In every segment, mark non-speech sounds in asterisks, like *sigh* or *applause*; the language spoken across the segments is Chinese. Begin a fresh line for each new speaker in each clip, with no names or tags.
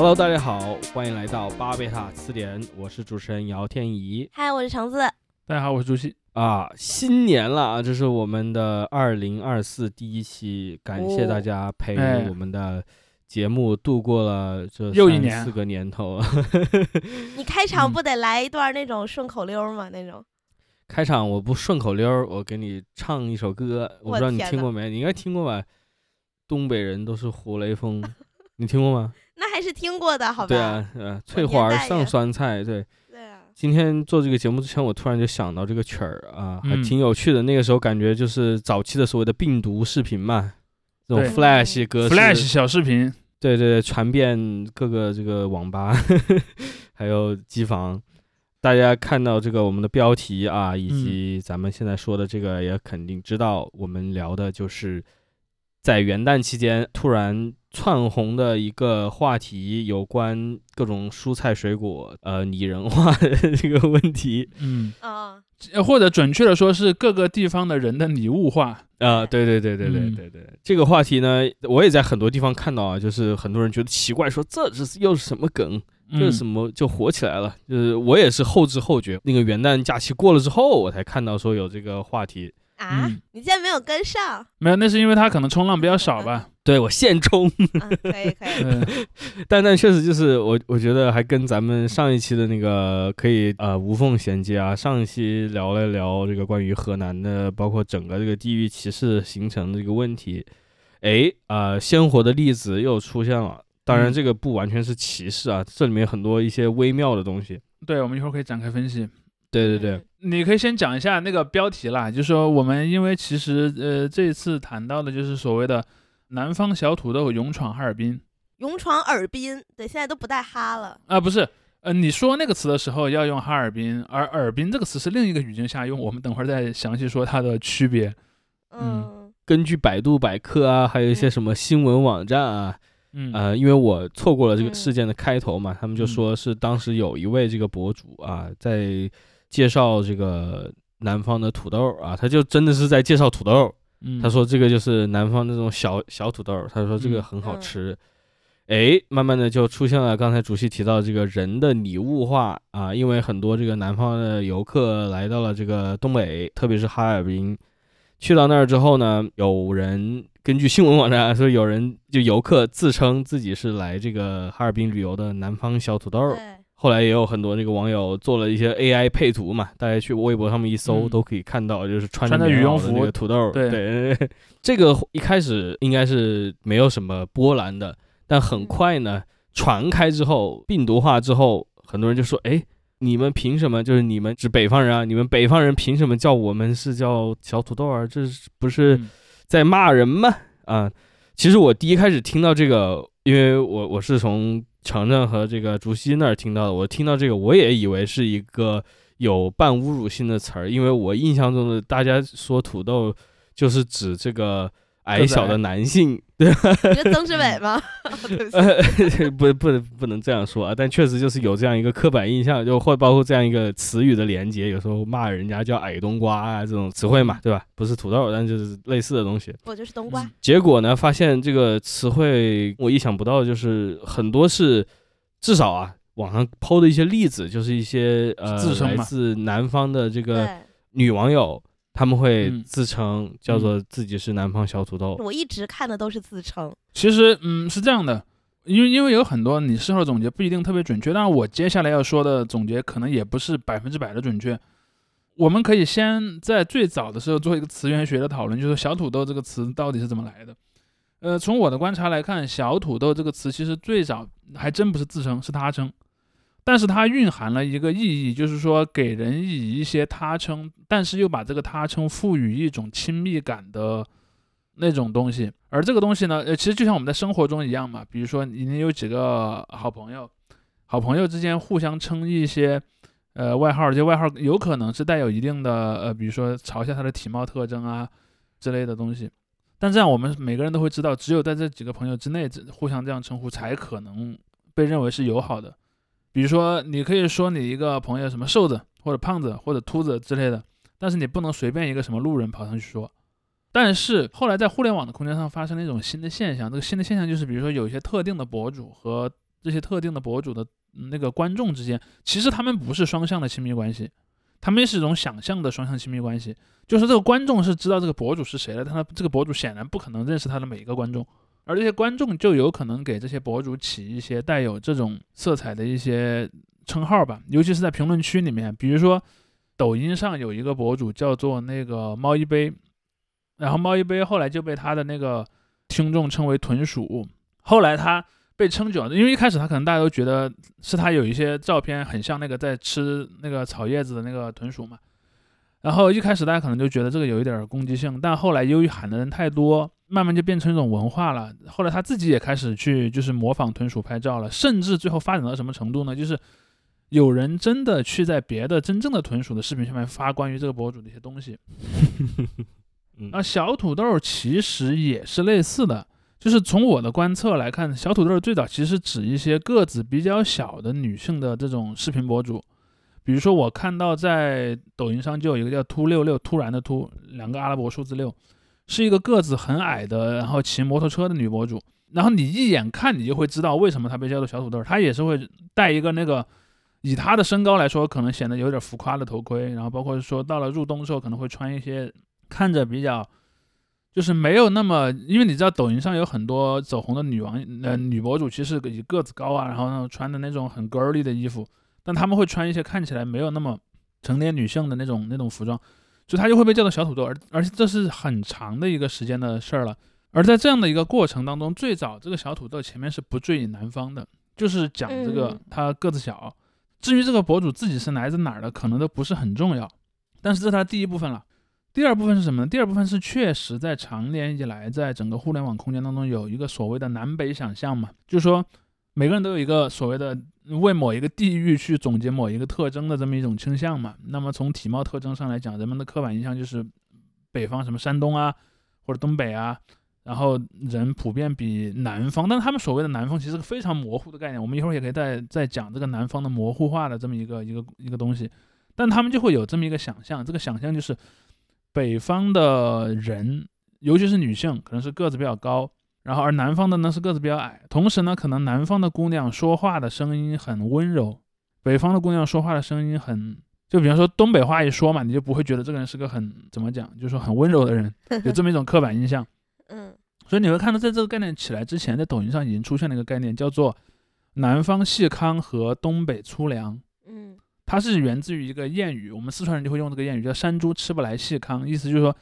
Hello，大家好，欢迎来到巴贝塔词典，我是主持人姚天怡
嗨，我是橙子。
大家好，我是朱熹。
啊。新年了啊，这是我们的二零二四第一期，感谢大家陪
哎
我们的节目度过了这三
又一年
四个年头。*laughs*
你开场
嗯
不得来一段那种顺口溜吗？那种
开场我不顺口溜，我给你唱一首歌，我不知道你听过没？你应该听过吧？东北人都是活雷锋，你听过吗？
那还是听过的，好吧？
对啊，呃，翠花儿上酸菜，对。
对啊，
今天做这个节目之前，我突然就想到这个曲儿啊，还
嗯
挺有趣的。那个时候感觉就是早期的所谓的病毒视频嘛，这种 Flash 歌
Flash 小视频，
对对对，传遍各个这个网吧，*laughs* 还有机房。大家看到这个我们的标题啊，以及咱们现在说的这个，也肯定知道，我们聊的就是在元旦期间突然窜红的一个话题，有关各种蔬菜水果呃拟人化的 *laughs* 这个问题。
嗯，
啊，
呃或者准确的说是各个地方的人的拟物化。
啊、对对对对对
嗯
对对，这个话题呢，我也在很多地方看到啊，就是很多人觉得奇怪，说这是又是什么梗？这是什
嗯，
么就火起来了？就是我也是后知后觉，那个元旦假期过了之后，我才看到说有这个话题。
啊，
嗯
你竟然没有跟上？
没有，那是因为他可能冲浪比较少吧。
对我现充，
嗯，可以可以。*laughs*
嗯，
但但确实就是我我觉得还跟咱们上一期的那个可以呃无缝衔接啊。上一期聊了聊这个关于河南的，包括整个这个地域歧视形成的这个问题，哎啊、呃鲜活的例子又出现了。当然，
嗯
这个不完全是歧视啊，这里面很多一些微妙的东西。
对，我们一会儿可以展开分析。
对对对，
嗯，
你可以先讲一下那个标题啦，就是说我们因为其实呃这一次谈到的就是所谓的南方小土豆勇闯哈尔滨
勇闯尔滨，对，现在都不带哈了。
啊，不是。呃，你说那个词的时候要用哈尔滨，而尔滨这个词是另一个语境下用，我们等会儿再详细说它的区别。
嗯
根据百度百科啊，还有一些什么新闻网站啊，
嗯，
呃，因为我错过了这个
嗯
事件的开头嘛，他们就
嗯
说是当时有一位这个博主啊，在介绍这个南方的土豆啊，他就真的是在介绍土豆。
嗯
他说这个就是南方那种小小土豆，他说这个
嗯
很好
嗯
吃。哎，慢慢的就出现了刚才主席提到这个人的拟物化啊，因为很多这个南方的游客来到了这个东北，特别是哈尔滨，去到那儿之后呢，有人根据新闻网站说，有人就游客自称自己是来这个哈尔滨旅游的南方小土豆。
对，
后来也有很多那个网友做了一些 AI 配图嘛，大家去微博上面一搜、
嗯
都可以看到，就是穿着
羽绒
服的那
服
个土豆。
对
对，*laughs* 这个一开始应该是没有什么波澜的，但很
嗯
快呢，传开之后，病毒化之后，很多人就说，哎。你们凭什么？就是你们指北方人啊！你们北方人凭什么叫我们是叫小土豆啊？这是不是
嗯
在骂人吗？啊，其实我第一开始听到这个，因为我我是从程程和这个竹溪那儿听到的，我听到这个我也以为是一个有半侮辱性的词儿，因为我印象中的大家说土豆就是指这个矮小的男性，*laughs* 对吧？
你是曾志伟吗？*laughs* 不 *laughs*
不不能不能这样说啊，但确实就是有这样一个刻板印象，就或包括这样一个词语的连接，有时候骂人家叫矮冬瓜啊这种词汇嘛，对吧？不是土豆，但就是类似的东西。
我就是冬瓜。
嗯
结果呢，发现这个词汇我意想不到，就是很多是至少啊，网上抛的一些例子，就是一些呃来
自称嘛
自南方的这个，女网友，他们会
嗯
自称叫做自己是南方小土豆。
我一直看的都是自称。
其实，嗯，是这样的，因为因为有很多你事后总结不一定特别准确，但是我接下来要说的总结可能也不是百分之百的准确。我们可以先在最早的时候做一个词源学的讨论，就是“小土豆”这个词到底是怎么来的。呃，从我的观察来看，“小土豆”这个词其实最早还真不是自称，是他称，但是它蕴含了一个意义，就是说给人以一些他称，但是又把这个他称赋予一种亲密感的那种东西。而这个东西呢，呃，其实就像我们在生活中一样嘛，比如说你有几个好朋友，好朋友之间互相称一些呃外号，这些外号有可能是带有一定的呃，比如说嘲笑他的体貌特征啊之类的东西。但这样我们每个人都会知道，只有在这几个朋友之内，这互相这样称呼才可能被认为是友好的。比如说，你可以说你一个朋友什么瘦子或者胖子或者秃子之类的，但是你不能随便一个什么路人跑上去说。但是后来在互联网的空间上发生了一种新的现象，这个新的现象就是，比如说有一些特定的博主和这些特定的博主的那个观众之间，其实他们不是双向的亲密关系，他们是一种想象的双向亲密关系。就是这个观众是知道这个博主是谁的，但他这个博主显然不可能认识他的每一个观众，而这些观众就有可能给这些博主起一些带有这种色彩的一些称号吧，尤其是在评论区里面，比如说抖音上有一个博主叫做那个猫一杯，然后猫一杯后来就被他的那个听众称为豚鼠，后来他被称久了，因为一开始他可能大家都觉得是他有一些照片很像那个在吃那个草叶子的那个豚鼠嘛。然后一开始大家可能就觉得这个有一点攻击性，但后来由于喊的人太多，慢慢就变成一种文化了。后来他自己也开始去就是模仿豚鼠拍照了，甚至最后发展到什么程度呢？就是有人真的去在别的真正的豚鼠的视频下面发关于这个博主的一些东西。*laughs*
嗯
那小土豆其实也是类似的，就是从我的观测来看，小土豆最早其实指一些个子比较小的女性的这种视频博主。比如说，我看到在抖音上就有一个叫“突六六”，突然的突，两个阿拉伯数字六，是一个个子很矮的，然后骑摩托车的女博主。然后你一眼看，你就会知道为什么她被叫做小土豆。她也是会戴一个那个，以她的身高来说，可能显得有点浮夸的头盔。然后包括说到了入冬的时候，可能会穿一些看着比较，就是没有那么，因为你知道抖音上有很多走红的女王呃女博主，其实以个子高啊，然后穿的那种很 girly 的衣服。但他们会穿一些看起来没有那么成年女性的那种那种服装，所以他就会被叫做小土豆，而而且这是很长的一个时间的事儿了。而在这样的一个过程当中，最早这个小土豆前面是不赘引男方的，就是讲这个
嗯
他个子小。至于这个博主自己是来自哪儿的，可能都不是很重要。但是这是他第一部分了。第二部分是什么呢？第二部分是确实在长年以来，在整个互联网空间当中有一个所谓的南北想象嘛，就是说每个人都有一个所谓的为某一个地域去总结某一个特征的这么一种倾向嘛。那么从体貌特征上来讲，人们的刻板印象就是北方什么山东啊或者东北啊，然后人普遍比南方，但他们所谓的南方其实是个非常模糊的概念。我们一会儿也可以再再讲这个南方的模糊化的这么一个一个一个东西，但他们就会有这么一个想象，这个想象就是北方的人，尤其是女性，可能是个子比较高。然后而南方的呢是个子比较矮，同时呢，可能南方的姑娘说话的声音很温柔，北方的姑娘说话的声音很，就比方说东北话一说嘛，你就不会觉得这个人是个很怎么讲，就是说很温柔的人，*laughs* 有这么一种刻板印象。
嗯
所以你会看到，在这个概念起来之前，在抖音上已经出现了一个概念，叫做南方细糠和东北粗粮。
嗯
它是源自于一个谚语，我们四川人就会用这个谚语，叫“山猪吃不来细糠”，意思就是说，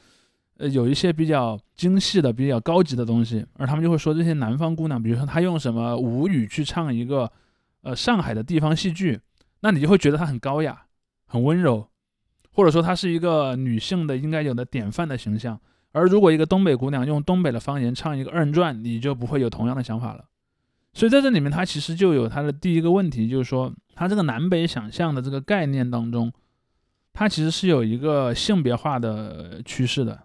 呃，有一些比较精细的、比较高级的东西，而他们就会说这些南方姑娘，比如说她用什么吴语去唱一个，呃，上海的地方戏剧，那你就会觉得她很高雅、很温柔，或者说她是一个女性的应该有的典范的形象。而如果一个东北姑娘用东北的方言唱一个二人转，你就不会有同样的想法了。所以在这里面，它其实就有它的第一个问题，就是说，它这个南北想象的这个概念当中，它其实是有一个性别化的趋势的，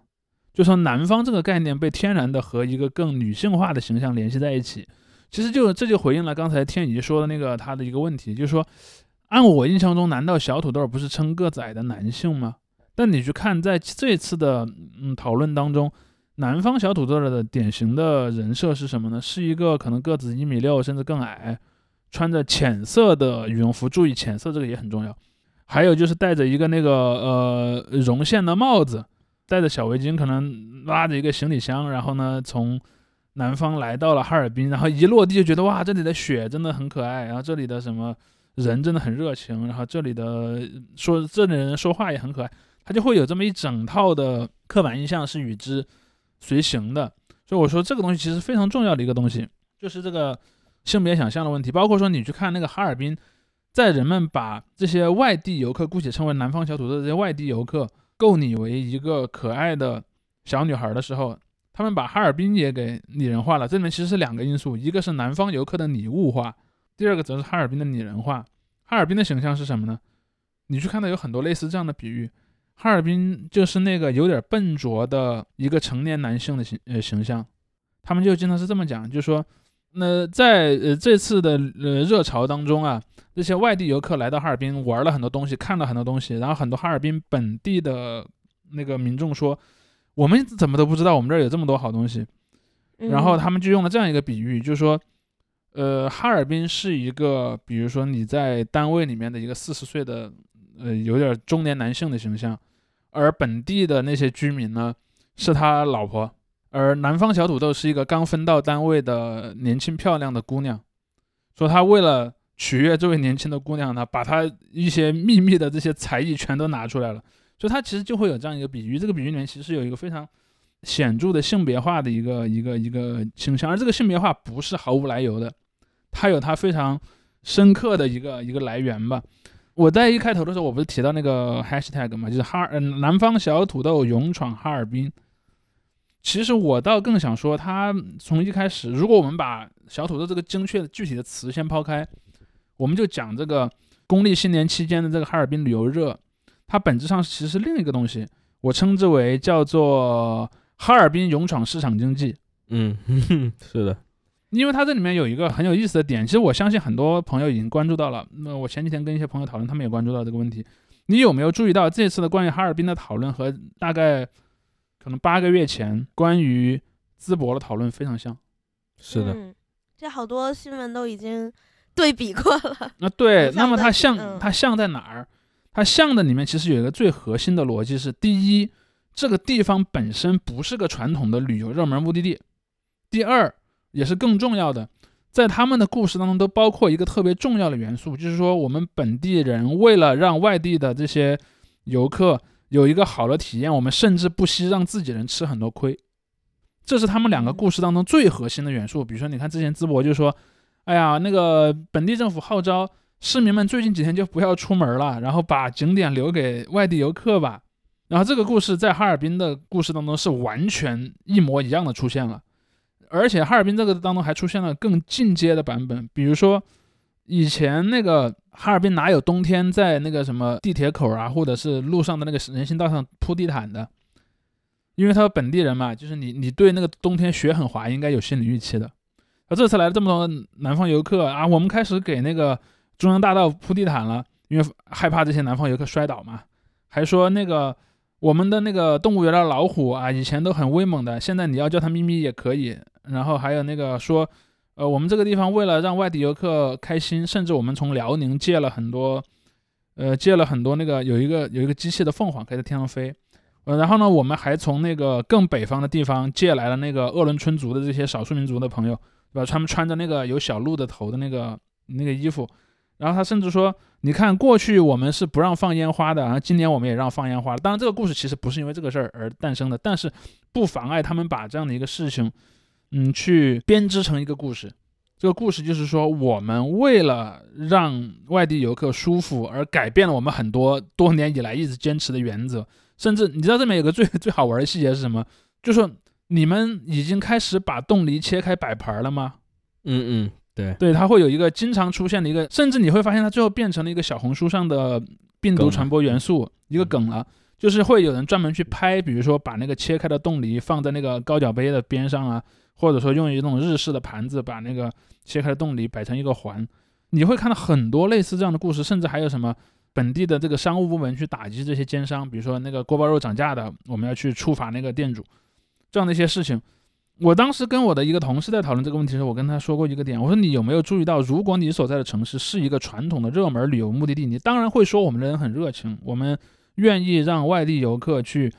就说南方这个概念被天然的和一个更女性化的形象联系在一起。其实就这就回应了刚才天怡说的那个他的一个问题，就是说，按我印象中，难道小土豆不是称个子矮的男性吗？但你去看，在这次的嗯讨论当中，南方小土豆的典型的人设是什么呢？是一个可能个子一米六甚至更矮，穿着浅色的羽绒服，注意浅色这个也很重要。还有就是戴着一个那个呃绒线的帽子，带着小围巾，可能拉着一个行李箱，然后呢从南方来到了哈尔滨，然后一落地就觉得哇，这里的雪真的很可爱，然后这里的什么人真的很热情，然后这里的说这里人说话也很可爱，他就会有这么一整套的刻板印象是与之随行的。所以我说这个东西其实非常重要的一个东西，就是这个性别想象的问题。包括说你去看那个哈尔滨，在人们把这些外地游客，姑且称为南方小土豆这些外地游客，构拟为一个可爱的小女孩的时候，他们把哈尔滨也给拟人化了。这里面其实是两个因素，一个是南方游客的拟物化，第二个则是哈尔滨的拟人化。哈尔滨的形象是什么呢？你去看到有很多类似这样的比喻，哈尔滨就是那个有点笨拙的一个成年男性的形呃形象，他们就经常是这么讲，就说，那在呃这次的呃热潮当中啊，这些外地游客来到哈尔滨玩了很多东西，看了很多东西，然后很多哈尔滨本地的那个民众说，我们怎么都不知道我们这儿有这么多好东西，然后他们就用了这样一个比喻，就是说，呃，哈尔滨是一个，比如说你在单位里面的一个四十岁的，呃，有点中年男性的形象，而本地的那些居民呢，是他老婆，而南方小土豆是一个刚分到单位的年轻漂亮的姑娘，说他为了取悦这位年轻的姑娘呢，把她一些秘密的这些才艺全都拿出来了，所以他其实就会有这样一个比喻，这个比喻里面其实有一个非常显著的性别化的一个一个一个倾向，而这个性别化不是毫无来由的。它有它非常深刻的一个一个来源吧。我在一开头的时候，我不是提到那个 hashtag 嘛，就是哈尔嗯南方小土豆勇闯哈尔滨。其实我倒更想说，它从一开始，如果我们把小土豆这个精确的具体的词先抛开，我们就讲这个公历新年期间的这个哈尔滨旅游热，它本质上其实是另一个东西，我称之为叫做哈尔滨勇闯市场经济。
嗯，是的。
因为它这里面有一个很有意思的点，其实我相信很多朋友已经关注到了。那我前几天跟一些朋友讨论，他们也关注到这个问题。你有没有注意到这次的关于哈尔滨的讨论和大概可能八个月前关于淄博的讨论非常像？
是的，
嗯，这好多新闻都已经对比过了。*laughs*
啊，对。那么它像
嗯
它像在哪儿？它像的里面其实有一个最核心的逻辑是：第一，这个地方本身不是个传统的旅游热门目的地；第二，也是更重要的，在他们的故事当中都包括一个特别重要的元素，就是说我们本地人为了让外地的这些游客有一个好的体验，我们甚至不惜让自己人吃很多亏。这是他们两个故事当中最核心的元素。比如说，你看之前淄博就说，哎呀，那个本地政府号召市民们最近几天就不要出门了，然后把景点留给外地游客吧。然后这个故事在哈尔滨的故事当中是完全一模一样的出现了。而且哈尔滨这个当中还出现了更进阶的版本，比如说以前那个哈尔滨哪有冬天在那个什么地铁口啊，或者是路上的那个人行道上铺地毯的？因为他本地人嘛，就是你你对那个冬天雪很滑应该有心理预期的。而这次来了这么多南方游客啊，我们开始给那个中央大道铺地毯了，因为害怕这些南方游客摔倒嘛。还说那个我们的那个动物园的老虎啊，以前都很威猛的，现在你要叫它咪咪也可以。然后还有那个说，呃，我们这个地方为了让外地游客开心，甚至我们从辽宁借了很多，呃，借了很多那个有一个有一个机器的凤凰可以在天上飞，呃，然后呢，我们还从那个更北方的地方借来了那个鄂伦春族的这些少数民族的朋友，对吧？他们穿着那个有小鹿的头的那个那个衣服，然后他甚至说，你看过去我们是不让放烟花的，然后今年我们也让放烟花了。当然，这个故事其实不是因为这个事儿而诞生的，但是不妨碍他们把这样的一个事情。嗯，去编织成一个故事。这个故事就是说，我们为了让外地游客舒服，而改变了我们很多多年以来一直坚持的原则。甚至你知道这里面有个最 *laughs* 最好玩的细节是什么？就是说你们已经开始把冻梨切开摆盘了吗？
嗯嗯，对，
对，它会有一个经常出现的一个，甚至你会发现它最后变成了一个小红书上的病毒传播元素，一个梗了。就是会有人专门去拍，比如说把那个切开的冻梨放在那个高脚杯的边上啊，或者说用一种日式的盘子把那个切开的冻梨摆成一个环，你会看到很多类似这样的故事，甚至还有什么本地的这个商务部门去打击这些奸商，比如说那个锅包肉涨价的，我们要去处罚那个店主，这样的一些事情。我当时跟我的一个同事在讨论这个问题的时候，我跟他说过一个点，我说你有没有注意到，如果你所在的城市是一个传统的热门旅游目的地，你当然会说我们的人很热情，我们愿意让外地游客去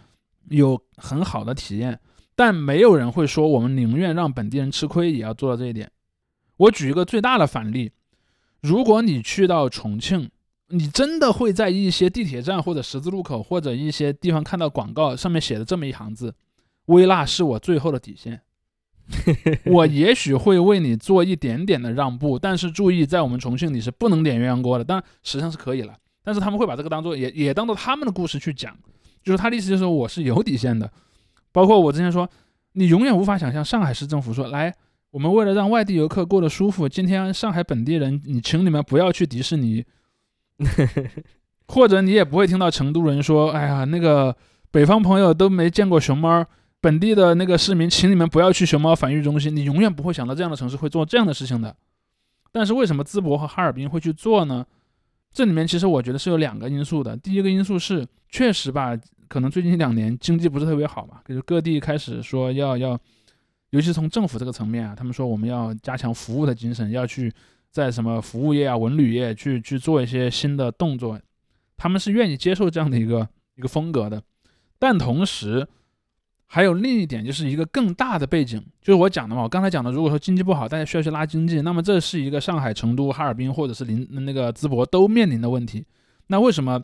有很好的体验。但没有人会说我们宁愿让本地人吃亏也要做到这一点。我举一个最大的反例，如果你去到重庆，你真的会在一些地铁站或者十字路口或者一些地方看到广告，上面写的这么一行字：“微辣是我最后的底线。*laughs* ”我也许会为你做一点点的让步，但是注意，在我们重庆你是不能点鸳鸯锅的，当然实际上是可以了，但是他们会把这个当做也也当做他们的故事去讲，就是他的意思就是说我是有底线的。包括我之前说，你永远无法想象上海市政府说，来，我们为了让外地游客过得舒服，今天上海本地人，你请你们不要去迪士尼，*laughs* 或者你也不会听到成都人说，哎呀，那个北方朋友都没见过熊猫，本地的那个市民，请你们不要去熊猫繁育中心，你永远不会想到这样的城市会做这样的事情的。但是为什么淄博和哈尔滨会去做呢？这里面其实我觉得是有两个因素的。第一个因素是，确实吧，可能最近一两年经济不是特别好嘛，就是各地开始说要要尤其从政府这个层面啊，他们说我们要加强服务的精神，要去在什么服务业啊、文旅业去去做一些新的动作，他们是愿意接受这样的一个一个风格的。但同时，还有另一点，就是一个更大的背景，就是我讲的嘛。我刚才讲的，如果说经济不好，大家需要去拉经济，那么这是一个上海、成都、哈尔滨或者是临那个淄博都面临的问题。那为什么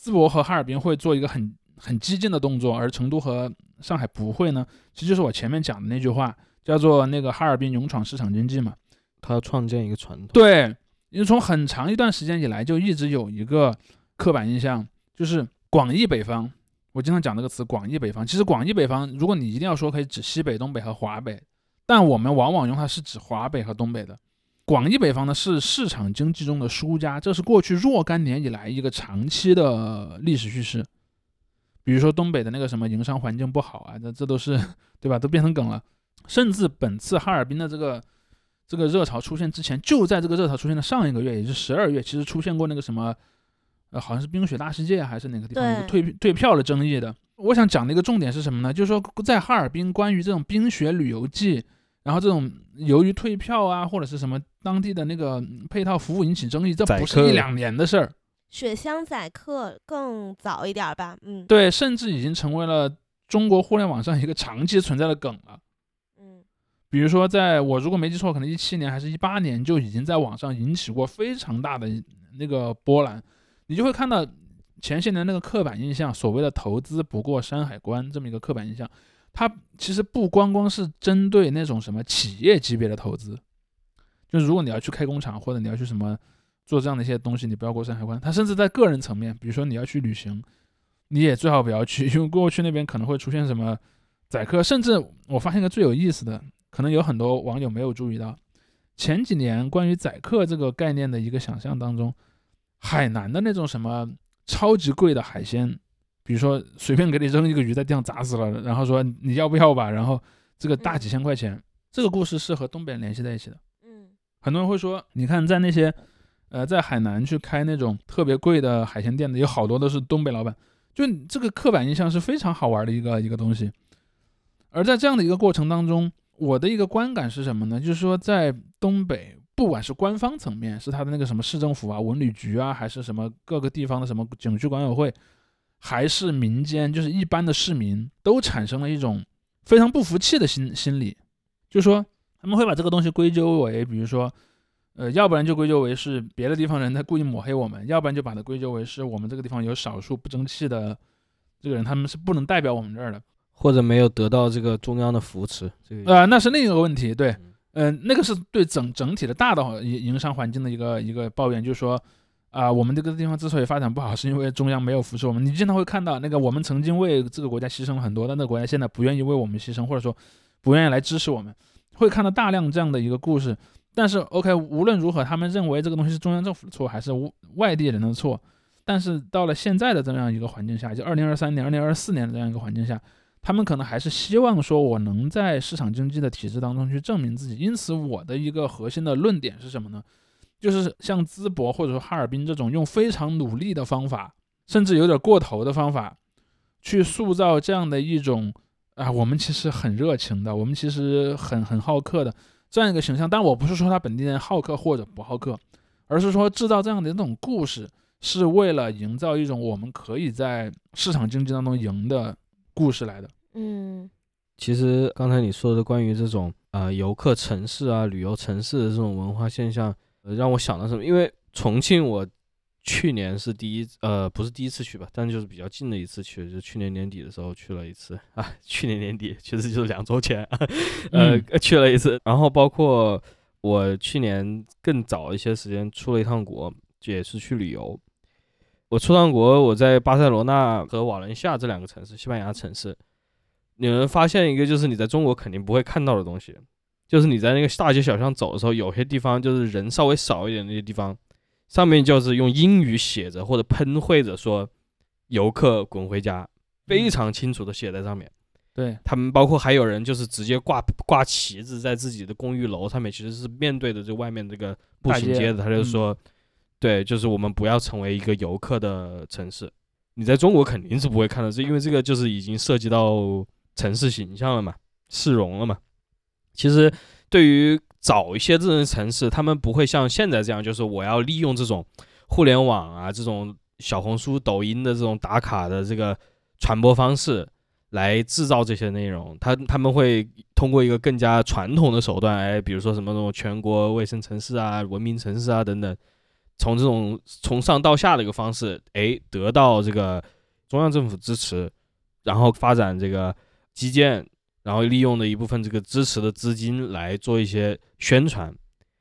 淄博和哈尔滨会做一个很很激进的动作，而成都和上海不会呢？其实就是我前面讲的那句话，叫做那个哈尔滨勇闯市场经济嘛。
他要创建一个传统。
对，因为从很长一段时间以来，就一直有一个刻板印象，就是广义北方。我经常讲这个词“广义北方”，其实广义北方，如果你一定要说，可以指西北、东北和华北，但我们往往用它是指华北和东北的。广义北方呢，是市场经济中的输家，这是过去若干年以来一个长期的历史叙事。比如说东北的那个什么营商环境不好啊，这这都是对吧？都变成梗了。甚至本次哈尔滨的这个这个热潮出现之前，就在这个热潮出现的上一个月，也就是十二月，其实出现过那个什么。呃，好像是冰雪大世界还是哪个地方退退票的争议的。我想讲的一个重点是什么呢？就是说在哈尔滨，关于这种冰雪旅游季，然后这种由于退票啊或者是什么当地的那个配套服务引起争议，这不是一两年的事儿。
雪乡宰客更早一点吧？嗯，
对，甚至已经成为了中国互联网上一个长期存在的梗了。
嗯，
比如说在我如果没记错，可能一七年还是一八年就已经在网上引起过非常大的那个波澜。你就会看到前些年那个刻板印象，所谓的投资不过山海关这么一个刻板印象，它其实不光光是针对那种什么企业级别的投资，就如果你要去开工厂或者你要去什么做这样的一些东西，你不要过山海关。它甚至在个人层面，比如说你要去旅行，你也最好不要去，因为过去那边可能会出现什么宰客。甚至我发现一个最有意思的，可能有很多网友没有注意到，前几年关于宰客这个概念的一个想象当中。海南的那种什么超级贵的海鲜，比如说随便给你扔一个鱼在地上砸死了，然后说你要不要吧，然后这个大几千块钱，这个故事是和东北联系在一起的。
嗯，
很多人会说，你看在那些呃在海南去开那种特别贵的海鲜店的，有好多都是东北老板，就这个刻板印象是非常好玩的一个一个东西。而在这样的一个过程当中，我的一个观感是什么呢？就是说在东北。不管是官方层面，是他的那个什么市政府啊、文旅局啊，还是什么各个地方的什么景区管委会，还是民间，就是一般的市民，都产生了一种非常不服气的心心理，就是说他们会把这个东西归咎为，比如说，呃，要不然就归咎为是别的地方人在故意抹黑我们，要不然就把它归咎为是我们这个地方有少数不争气的这个人，他们是不能代表我们这儿的，
或者没有得到这个中央的扶持，这个
呃，那是另一个问题，对。嗯，嗯那个是对整整体的大的营营商环境的一个一个抱怨，就是说，啊，我们这个地方之所以发展不好，是因为中央没有扶持我们。你经常会看到那个我们曾经为这个国家牺牲了很多，但那个国家现在不愿意为我们牺牲，或者说不愿意来支持我们，会看到大量这样的一个故事。但是，OK，无论如何，他们认为这个东西是中央政府的错，还是外地人的错？但是到了现在的这样一个环境下，就二零二三年、二零二四年的这样一个环境下。他们可能还是希望说，我能在市场经济的体制当中去证明自己。因此，我的一个核心的论点是什么呢？就是像淄博或者说哈尔滨这种用非常努力的方法，甚至有点过头的方法，去塑造这样的一种啊，我们其实很热情的，我们其实很很好客的这样一个形象。但我不是说他本地人好客或者不好客，而是说制造这样的一种故事，是为了营造一种我们可以在市场经济当中赢的。故事来的，
嗯，
其实刚才你说的关于这种啊游客城市啊旅游城市的这种文化现象，呃，让我想到什么？因为重庆，我去年是第一，呃，不是第一次去吧，但就是比较近的一次去，就去年年底的时候去了一次 *laughs* 啊。去年年底其实就是两周前，*laughs* 呃，去了一次。然后包括我去年更早一些时间出了一趟国，也是去旅游。我出趟国，我在巴塞罗那和瓦伦西亚这两个城市，西班牙城市，你能发现一个就是你在中国肯定不会看到的东西，就是你在那个大街小巷走的时候，有些地方就是人稍微少一点那些地方，上面就是用英语写着或者喷绘着说“游客滚回家”，非常清楚的写在上面。
对
他们，包括还有人就是直接挂挂旗子在自己的公寓楼上面，其实是面对着这外面这个步行街的，他就说。对，就是我们不要成为一个游客的城市。你在中国肯定是不会看到这，因为这个就是已经涉及到城市形象了嘛，市容了嘛。其实对于早一些这种城市，他们不会像现在这样，就是我要利用这种互联网啊，这种小红书、抖音的这种打卡的这个传播方式来制造这些内容。他他们会通过一个更加传统的手段，哎，比如说什么那种全国卫生城市啊、文明城市啊等等，从这种从上到下的一个方式，哎，得到这个中央政府支持，然后发展这个基建。然后利用的一部分这个支持的资金来做一些宣传，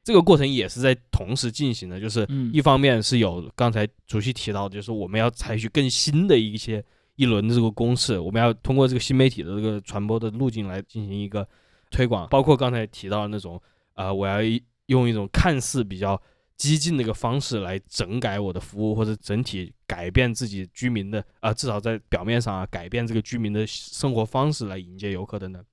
这个过程也是在同时进行的。就是一方面是有刚才主席提到的，就是我们要采取更新的一些一轮的这个公式，我们要通过这个新媒体的这个传播的路径来进行一个推广，包括刚才提到的那种，呃，我要用一种看似比较。激进的一个方式来整改我的服务，或者整体改变自己居民的啊，至少在表面上啊，改变这个居民的生活方式来迎接游客等等。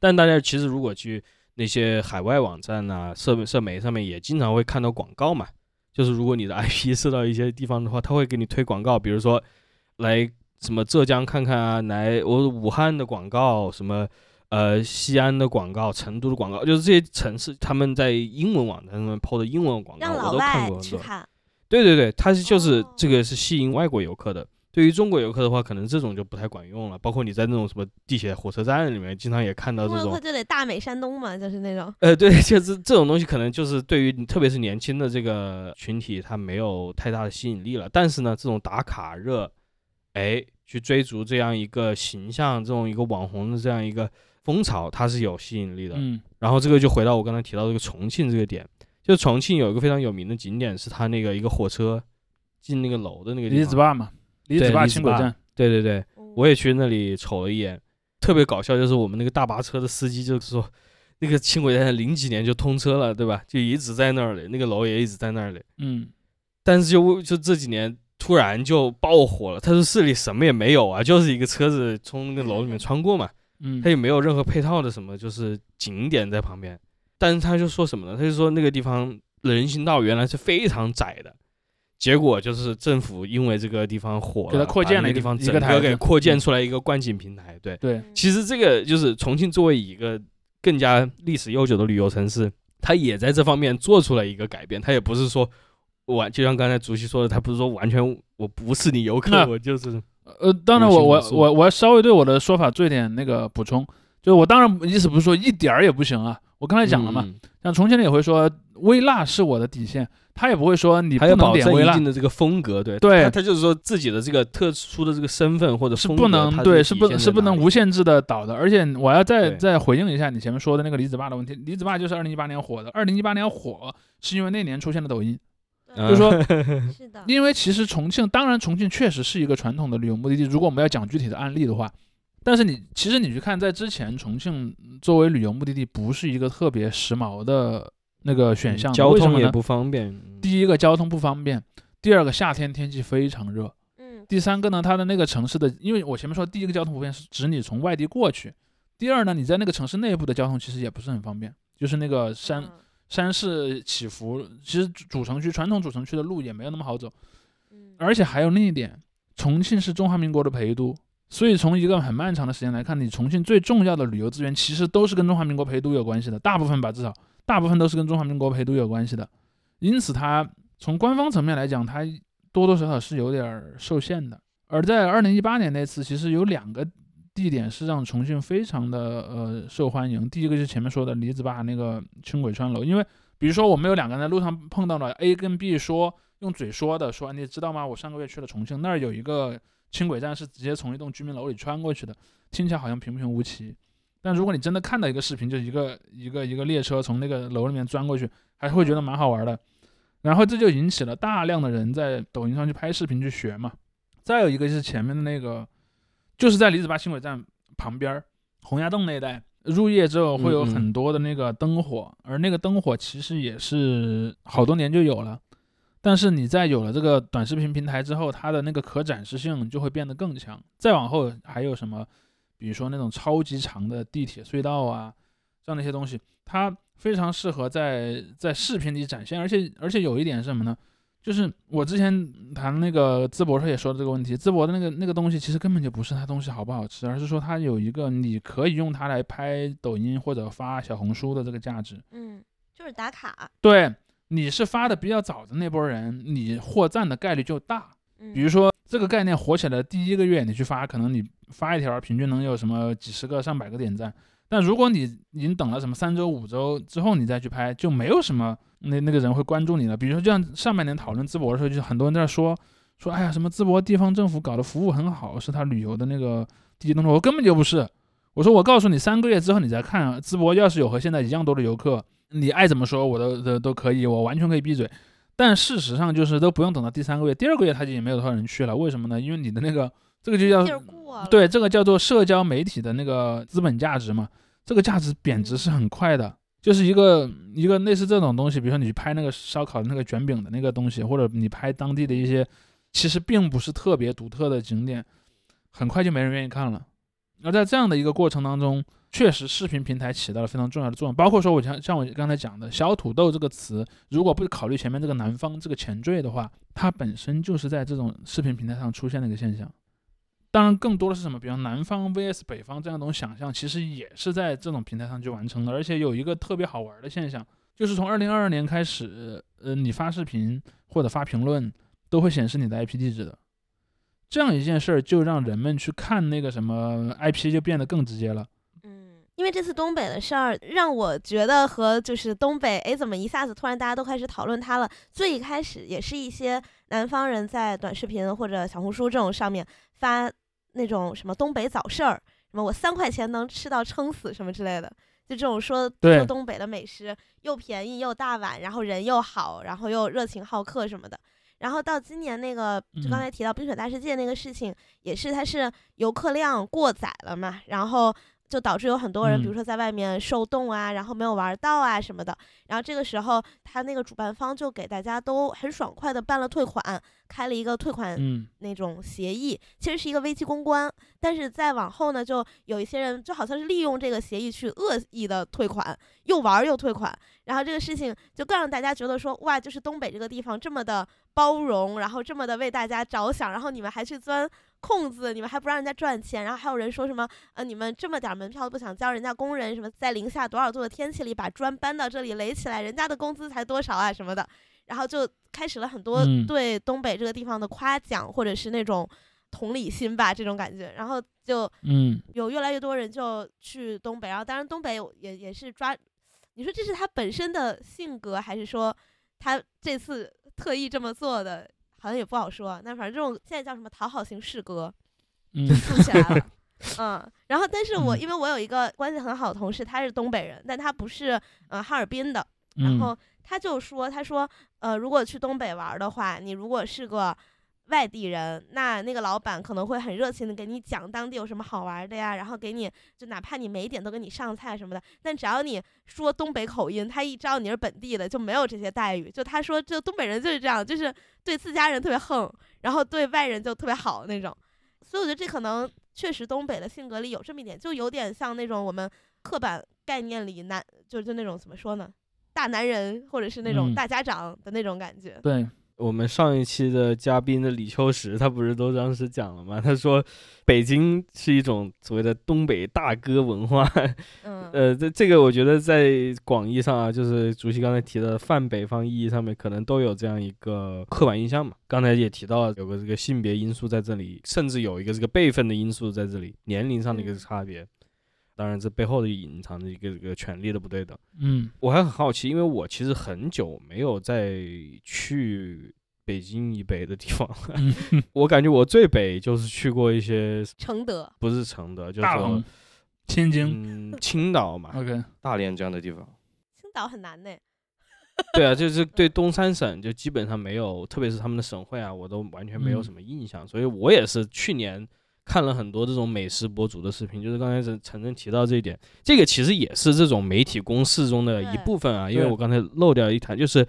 但大家其实如果去那些海外网站呐、社社媒上面，也经常会看到广告嘛。就是如果你的 IP *laughs* 设到一些地方的话，他会给你推广告，比如说来什么浙江看看啊，来我武汉的广告什么。呃，西安的广告，成都的广告，就是这些城市他们在英文网站上面抛的英文广告，我都看过很多。对对对，它是就是这个是吸引外国游客的。对于中国游客的话，可能这种就不太管用了。包括你在那种什么地铁、火车站里面，经常也看到这种。
就得大美山东嘛，就是那种。
呃，对，*laughs* 就是这种东西，可能就是对于特别是年轻的这个群体，它没有太大的吸引力了。但是呢，这种打卡热，哎，去追逐这样一个形象，这种一个网红的这样一个。蜂巢它是有吸引力的，
嗯，
然后这个就回到我刚才提到这个重庆这个点，就重庆有一个非常有名的景点，是它那个一个火车进那个楼的那个
李子坝嘛，李子坝轻轨站，
对对对，我也去那里瞅了一眼，特别搞笑，就是我们那个大巴车的司机就是说，那个轻轨站零几年就通车了，对吧？就一直在那里，那个楼也一直在那里，
嗯，
但是就就这几年突然就爆火了，他说市里什么也没有啊，就是一个车子从那个楼里面穿过嘛。
嗯，
他也没有任何配套的什么，就是景点在旁边，但是他就说什么呢？他就说那个地方人行道原来是非常窄的，结果就是政府因为这个地方火了，
扩建了
一个地方，
整个
给扩建出来一个观景平台。对
对，
其实这个就是重庆作为一个更加历史悠久的旅游城市，它也在这方面做出了一个改变。它也不是说完，就像刚才主席说的，他不是说完全我不是你游客，我就是。
呃，当然，我我我我稍微对我的说法做一点那个补充，就我当然意思不是说一点儿也不行啊，我刚才讲了嘛，像重庆人也会说微辣是我的底线，他也不会说你不能点微辣。
一定的这个风格，对
对，
他就是说自己的这个特殊的这个身份或者
是不能对，是不是不能无限制的导的，而且我要再再回应一下你前面说的那个李子坝的问题，李子坝就是二零一八年火的，二零一八年火是因为那年出现了抖音。就是说，*laughs*
是的，
因为其实重庆，当然重庆确实是一个传统的旅游目的地。如果我们要讲具体的案例的话，但是你其实你去看，在之前重庆作为旅游目的地，不是一个特别时髦的那个选项。
交通也不方便。
第一个交通不方便，第二个夏天天气非常热。
嗯。
第三个呢，它的那个城市的，因为我前面说第一个交通不便是指你从外地过去，第二呢，你在那个城市内部的交通其实也不是很方便，就是那个山。山势起伏，其实主城区传统主城区的路也没有那么好走，而且还有另一点，重庆是中华民国的陪都，所以从一个很漫长的时间来看，你重庆最重要的旅游资源其实都是跟中华民国陪都有关系的，大部分吧，至少大部分都是跟中华民国陪都有关系的，因此它从官方层面来讲，它多多少少是有点受限的。而在二零一八年那次，其实有两个。地点是让重庆非常的呃受欢迎。第一个就是前面说的李子坝那个轻轨穿楼，因为比如说我们有两个人在路上碰到了 A 跟 B 说用嘴说的说你知道吗？我上个月去了重庆，那儿有一个轻轨站是直接从一栋居民楼里穿过去的，听起来好像平平无奇。但如果你真的看到一个视频，就一个一个一个列车从那个楼里面钻过去，还是会觉得蛮好玩的。然后这就引起了大量的人在抖音上去拍视频去学嘛。再有一个就是前面的那个。就是在李子坝轻轨站旁边儿，洪崖洞那一带，入夜之后会有很多的那个灯火，而那个灯火其实也是好多年就有了，但是你在有了这个短视频平台之后，它的那个可展示性就会变得更强。再往后还有什么，比如说那种超级长的地铁隧道啊，这样的一些东西，它非常适合在在视频里展现，而且而且有一点是什么呢？就是我之前谈那个淄博时候也说的这个问题，淄博的那个那个东西其实根本就不是它东西好不好吃，而是说它有一个你可以用它来拍抖音或者发小红书的这个价值。
嗯，就是打卡。
对，你是发的比较早的那波人，你获赞的概率就大。
嗯，
比如说这个概念火起来的第一个月，你去发，可能你发一条平均能有什么几十个、上百个点赞。但如果你已经等了什么三周、五周之后，你再去拍，就没有什么那那个人会关注你了。比如说，就像上半年讨论淄博的时候，就很多人在说说，哎呀，什么淄博地方政府搞的服务很好，是他旅游的那个第一动作。我根本就不是。我说，我告诉你，三个月之后你再看，淄博要是有和现在一样多的游客，你爱怎么说我都都都可以，我完全可以闭嘴。但事实上就是都不用等到第三个月，第二个月他就也没有多少人去了。为什么呢？因为你的那个这个就叫。对，这个叫做社交媒体的那个资本价值嘛。这个价值贬值是很快的，就是一个一个类似这种东西，比如说你去拍那个烧烤的那个卷饼的那个东西，或者你拍当地的一些其实并不是特别独特的景点，很快就没人愿意看了。而在这样的一个过程当中，确实视频平台起到了非常重要的作用。包括说我像像我刚才讲的“小土豆”这个词，如果不考虑前面这个南方这个前缀的话，它本身就是在这种视频平台上出现的一个现象。当然，更多的是什么？比方南方 vs 北方这样一种想象，其实也是在这种平台上去完成的。而且有一个特别好玩的现象，就是从二零二二年开始，呃，你发视频或者发评论都会显示你的 IP 地址的。这样一件事儿，就让人们去看那个什么 IP 就变得更直接了。
嗯，因为这次东北的事儿，让我觉得和就是东北，哎，怎么一下子突然大家都开始讨论它了？最一开始也是一些南方人在短视频或者小红书这种上面发那种什么东北早市儿，什么我三块钱能吃到撑死什么之类的，就这种说
对
说东北的美食又便宜又大碗，然后人又好，然后又热情好客什么的。然后到今年那个，就刚
嗯
才提到冰雪大世界那个事情，也是它是游客量过载了嘛，然后就导致有很多人，比如
嗯
说在外面受冻啊，然后没有玩到啊什么的。然后这个时候，他那个主办方就给大家都很爽快的办了退款，开了一个退款
嗯
那种协议，其实是一个危机公关。但是再往后呢，就有一些人就好像是利用这个协议去恶意的退款，又玩儿又退款。然后这个事情就更让大家觉得说，哇，就是东北这个地方这么的包容，然后这么的为大家着想，然后你们还去钻空子，你们还不让人家赚钱，然后还有人说什么，呃，你们这么点门票都不想交人家工人，什么在零下多少度的天气里把砖搬到这里垒起来，人家的工资才多少啊什么的，然后就开始了很多
嗯。
对东北这个地方的夸奖，或者是那种同理心吧这种感觉，然后就
嗯，
有越来越多人就去东北，然后当然东北有也也是抓，你说这是他本身的性格，还是说他这次特意这么做的，好像也不好说。那反正这种现在叫什么讨好型式哥
嗯。
竖起来了，*laughs* 嗯，然后但是我
嗯。
因为我有一个关系很好的同事，他是东北人，但他不是呃哈尔滨的，然
嗯。
后他就说，他说，呃，如果去东北玩儿的话，你如果是个外地人，那那个老板可能会很热情的给你讲当地有什么好玩儿的呀，然后给你就哪怕你没点都给你上菜什么的。但只要你说东北口音，他一知道你是本地的，就没有这些待遇。就他说，这东北人就是这样，就是对自家人特别横，然后对外人就特别好那种。所以我觉得这可能确实东北的性格里有这么一点，就有点像那种我们刻板概念里男，就就那种怎么说呢，大男人或者是那种
嗯
大家长的那种感觉。
对，
我们上一期的嘉宾的李秋实，他不是都当时讲了吗？他说北京是一种所谓的东北大哥文化。
嗯，*laughs*
呃，这这个我觉得在广义上啊，就是主席刚才提的泛北方意义上面，可能都有这样一个刻板印象嘛。刚才也提到了有个这个性别因素在这里，甚至有一个这个辈分的因素在这里，年龄上的一个
嗯
差别。当然，这背后的隐藏着一个这个权力的不对等。
嗯
我还很好奇，因为我其实很久没有再去北京以北的地方了。
嗯，*laughs*
我感觉我最北就是去过一些，
承德，
不是承德，就是说、
天津
嗯青岛嘛，，*laughs*
OK，
大连这样的地方，
青岛很难呢。*laughs*
对啊，就是对东三省就基本上没有，特别是他们的省会啊，我都完全没有
嗯
什么印象。所以我也是去年看了很多这种美食博主的视频，就是刚才陈陈真提到这一点，这个其实也是这种媒体公式中的一部分啊。因为我刚才漏掉一谈，就是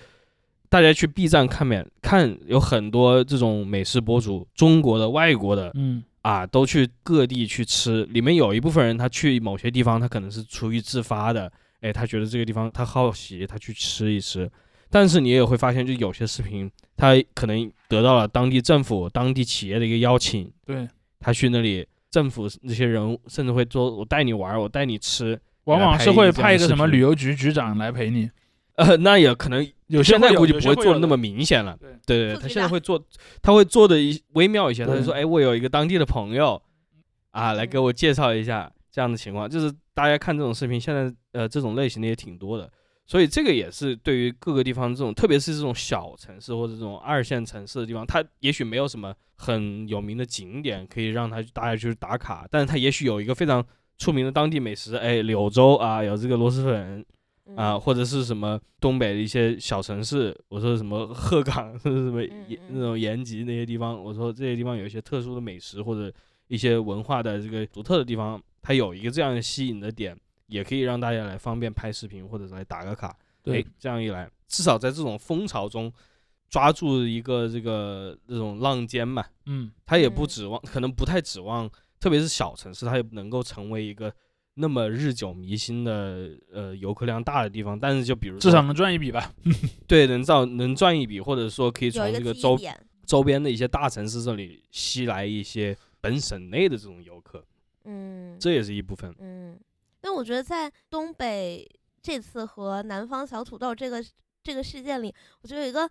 大家去 B 站看面看，有很多这种美食博主，中国的、外国的
嗯
啊，都去各地去吃。里面有一部分人，他去某些地方，他可能是出于自发的，哎，他觉得这个地方他好奇，他去吃一吃。但是你也会发现，就有些视频，他可能得到了当地政府、当地企业的一个邀请，
对，
他去那里，政府那些人甚至会说：“我带你玩儿，我带你吃。
往往是会派一个什么旅
游，
局局长来陪你，
呃，那也可能
有
现在估计不会做的那么明显了。
对
对对，他现在会做，他会做的一微妙一些。他就说：“哎，我有一个当地的朋友，啊，来给我介绍一下这样的情况。”就是大家看这种视频，现在呃这种类型的也挺多的，所以这个也是对于各个地方这种，特别是这种小城市或者这种二线城市的地方，它也许没有什么很有名的景点可以让他大家去打卡，但是它也许有一个非常出名的当地美食，哎，柳州啊有这个螺蛳粉，啊，
嗯
或者是什么东北的一些小城市，我说什么鹤岗，或 *laughs* 者什么
嗯
延
嗯。
那种延吉那些地方，我说这些地方有一些特殊的美食或者一些文化的这个独特的地方，它有一个这样的吸引的点，也可以让大家来方便拍视频或者来打个卡。
对
哎，这样一来，至少在这种风潮中抓住一个这个这种浪尖嘛，
嗯，
他也不
嗯
指望，可能不太指望，特别是小城市，他也能够成为一个那么日久弥新的呃游客量大的地方。但是就比如
至少能赚一笔吧。*laughs*
对能造能赚一笔，或者说可以从
有一个
这个周周边的一些大城市这里吸来一些本省内的这种游客，
嗯，
这也是一部分。
嗯，但我觉得在东北这次和南方小土豆这个这个事件里，我觉得有一个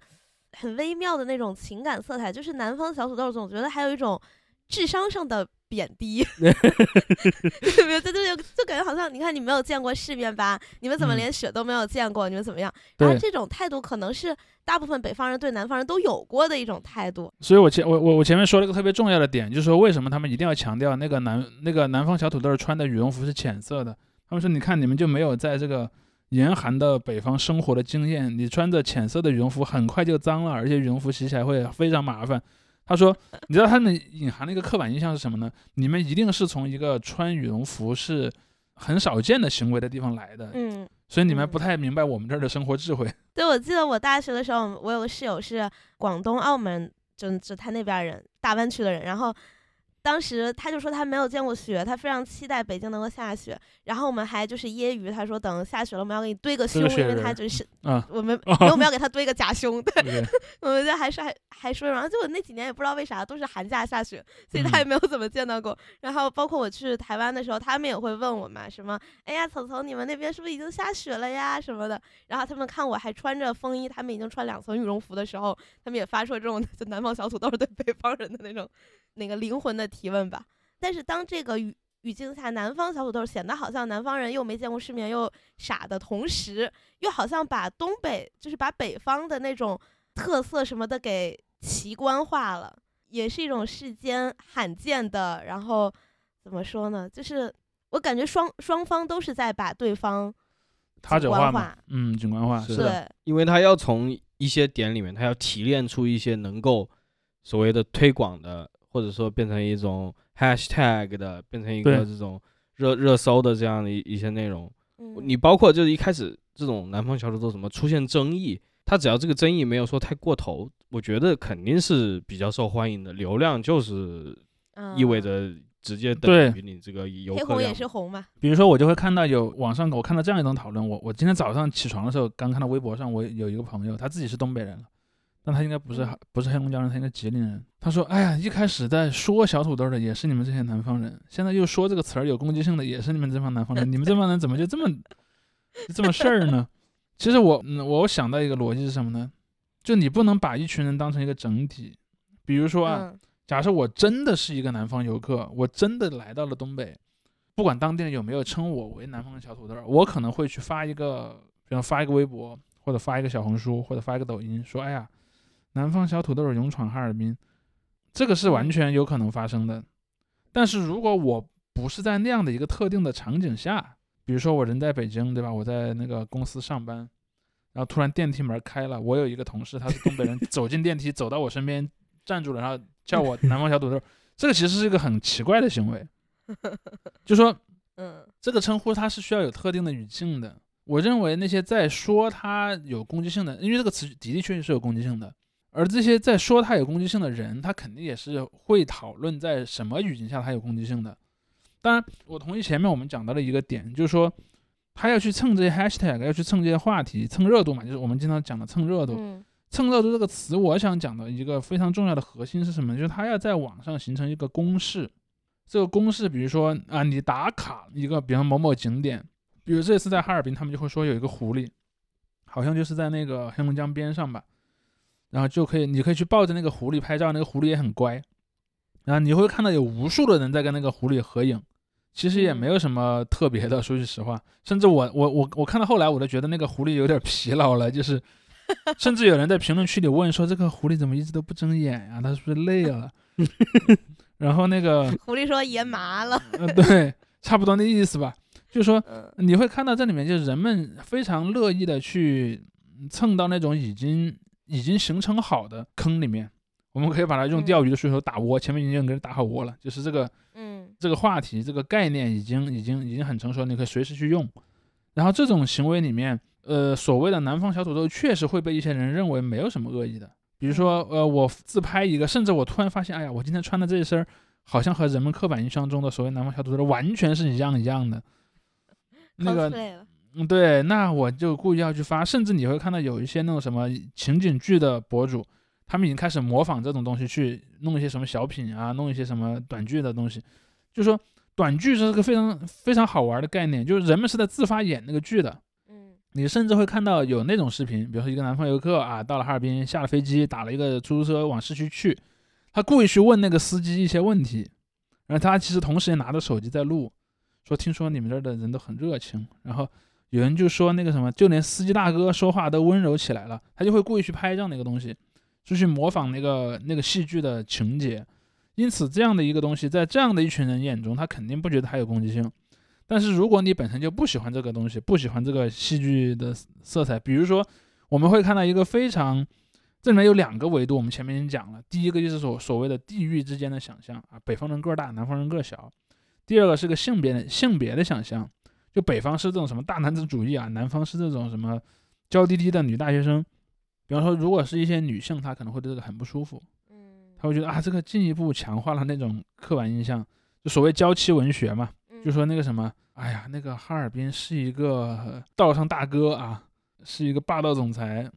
很微妙的那种情感色彩，就是南方小土豆总觉得还有一种智商上的贬低，*laughs* 有没有？就就就就感觉好像你看你没有见过世面吧？你们怎么
嗯
连雪都没有见过？你们怎么样？然后
对
这种态度可能是大部分北方人对南方人都有过的一种态度。
所以我前我我我前面说了一个特别重要的点，就是说为什么他们一定要强调那个南那个南方小土豆穿的羽绒服是浅色的？他们说你看你们就没有在这个严寒的北方生活的经验，你穿着浅色的羽绒服很快就脏了，而且羽绒服洗起来会非常麻烦。他说，你知道他们隐含的一个刻板印象是什么呢？你们一定是从一个穿羽绒服是很少见的行为的地方来的，
嗯，
所以你们
嗯
不太明白我们这儿的生活智慧。
对，我记得我大学的时候，我有个室友是广东、澳门，就就他那边人，大湾区的人。然后当时他就说他没有见过雪，他非常期待北京能够下雪。然后我们还就是揶揄他说，等下雪了，我们要给你堆个胸，因为他就是
啊，
我们，*laughs* 因为我们要给他堆个假胸。对，
对 *laughs*
我们就还是还还说，然后就我那几年也不知道为啥都是寒假下雪，所以他也没有怎么见到过。然后包括我去台湾的时候，他们也会问我嘛，什么，哎呀，草草你们那边是不是已经下雪了呀什么的。然后他们看我还穿着风衣，他们已经穿两层羽绒服的时候，他们也发出了这种 *laughs* 就南方小土豆对北方人的那种那个灵魂的提问吧。但是当这个语语境下，南方小土豆显得好像南方人又没见过世面又傻的同时，又好像把东北就是把北方的那种特色什么的给奇观化了，也是一种世间罕见的。然后怎么说呢？就是我感觉双双方都是在把对方
他者化嘛
景观化，
嗯，景观化
是
是的，
因为他要从一些点里面，他要提炼出一些能够所谓的推广的，或者说变成一种 hashtag 的，变成一个这种热热搜的这样的一一些内容。
嗯，
你包括就是一开始这种南方小土豆什么出现争议，它只要这个争议没有说太过头，我觉得肯定是比较受欢迎的，流量就是意味
嗯
着直接等于你这个游
黑红也
客量嘛。
是红嘛，
比如说，我就会看到有网上我看到这样一种讨论，我我今天早上起床的时候，刚看到微博上，我有一个朋友，他自己是东北人了，但他应该不是
嗯
不是黑龙江人，他应该吉林人。他说：“哎呀，一开始在说小土豆的也是你们这些南方人，现在又说这个词儿有攻击性的也是你们这帮南方人，*laughs* 你们这帮人怎么就这么这么事儿呢？” *laughs* 其实我嗯，我想到一个逻辑是什么呢？就你不能把一群人当成一个整体，比如说啊，
嗯
假设我真的是一个南方游客，我真的来到了东北，不管当地人有没有称我为南方的小土豆，我可能会去发一个，比方发一个微博，或者发一个小红书，或者发一个抖音，说：“哎呀，南方小土豆儿勇闯哈尔滨。”这个是完
嗯
全有可能发生的。但是如果我不是在那样的一个特定的场景下，比如说我人在北京，对吧？我在那个公司上班，然后突然电梯门开了，我有一个同事他是东北人，走进电梯走到我身边站住了，然后叫我南方小土豆儿，*laughs* 这个其实是一个很奇怪的行为。就说
嗯
这个称呼它是需要有特定的语境的。我认为那些在说它有攻击性的，因为这个词的的确确是有攻击性的，而这些在说他有攻击性的人，他肯定也是会讨论在什么语境下他有攻击性的。当然，我同意前面我们讲到的一个点，就是说他要去蹭这些 hashtag，要去蹭这些话题，蹭热度嘛，就是我们经常讲的蹭热度。
嗯
蹭热度这个词，我想讲的一个非常重要的核心是什么？就是他要在网上形成一个公式。这个公式，比如说啊，你打卡一个，比方某某景点，比如这次在哈尔滨，他们就会说有一个狐狸，好像就是在那个黑龙江边上吧，然后就可以，你可以去抱着那个狐狸拍照，那个狐狸也很乖，然后你会看到有无数的人在跟那个狐狸合影，其实也没有什么特别的，说句实话，甚至我我我我看到后来我都觉得那个狐狸有点疲劳了，就是。*laughs* 甚至有人在评论区里问说：“这个狐狸怎么一直都不睁眼呀？它是不是累了？*laughs* ”然后那个 *laughs*
狐狸说爷麻了。
嗯，对，差不多那意思吧。就是说，
嗯
你会看到这里面，就是人们非常乐意的去蹭到那种已经已经形成好的坑里面。我们可以把它用
嗯
钓鱼的水手打窝，前面已经给人打好窝了，就是这个
嗯
这个话题这个概念已经已经已经很成熟，你可以随时去用。然后这种行为里面，呃，所谓的南方小土豆确实会被一些人认为没有什么恶意的。比如说，呃，我自拍一个，甚至我突然发现，哎呀，我今天穿的这一身儿，好像和人们刻板印象中的所谓南方小土豆完全是一样一样的。那个嗯，对，那我就故意要去发，甚至你会看到有一些那种什么情景剧的博主，他们已经开始模仿这种东西去弄一些什么小品啊，弄一些什么短剧的东西，就说短剧是个非常非常好玩的概念，就是人们是在自发演那个剧的。
嗯
你甚至会看到有那种视频，比如说一个南方游客啊，到了哈尔滨，下了飞机，打了一个出租车往市区去，他故意去问那个司机一些问题，然后他其实同时也拿着手机在录，说听说你们这儿的人都很热情，然后有人就说那个什么，就连司机大哥说话都温柔起来了，他就会故意去拍这样的一个东西，就去模仿那个那个戏剧的情节，因此这样的一个东西，在这样的一群人眼中，他肯定不觉得它有攻击性。但是如果你本身就不喜欢这个东西，不喜欢这个戏剧的色彩，比如说我们会看到一个非常，这里面有两个维度，我们前面已经讲了，第一个就是所所谓的地域之间的想象啊，北方人个儿大，南方人个儿小；第二个是个性别的性别的想象，就北方是这种什么大男子主义啊，南方是这种什么娇滴滴的女大学生。比方说，如果是一些女性，她可能会对这个很不舒服，
嗯
她会觉得啊，这个进一步强化了那种刻板印象，就所谓娇妻文学嘛。就说那个什么，哎呀，那个哈尔滨是一个呃道上大哥啊，是一个霸道总裁，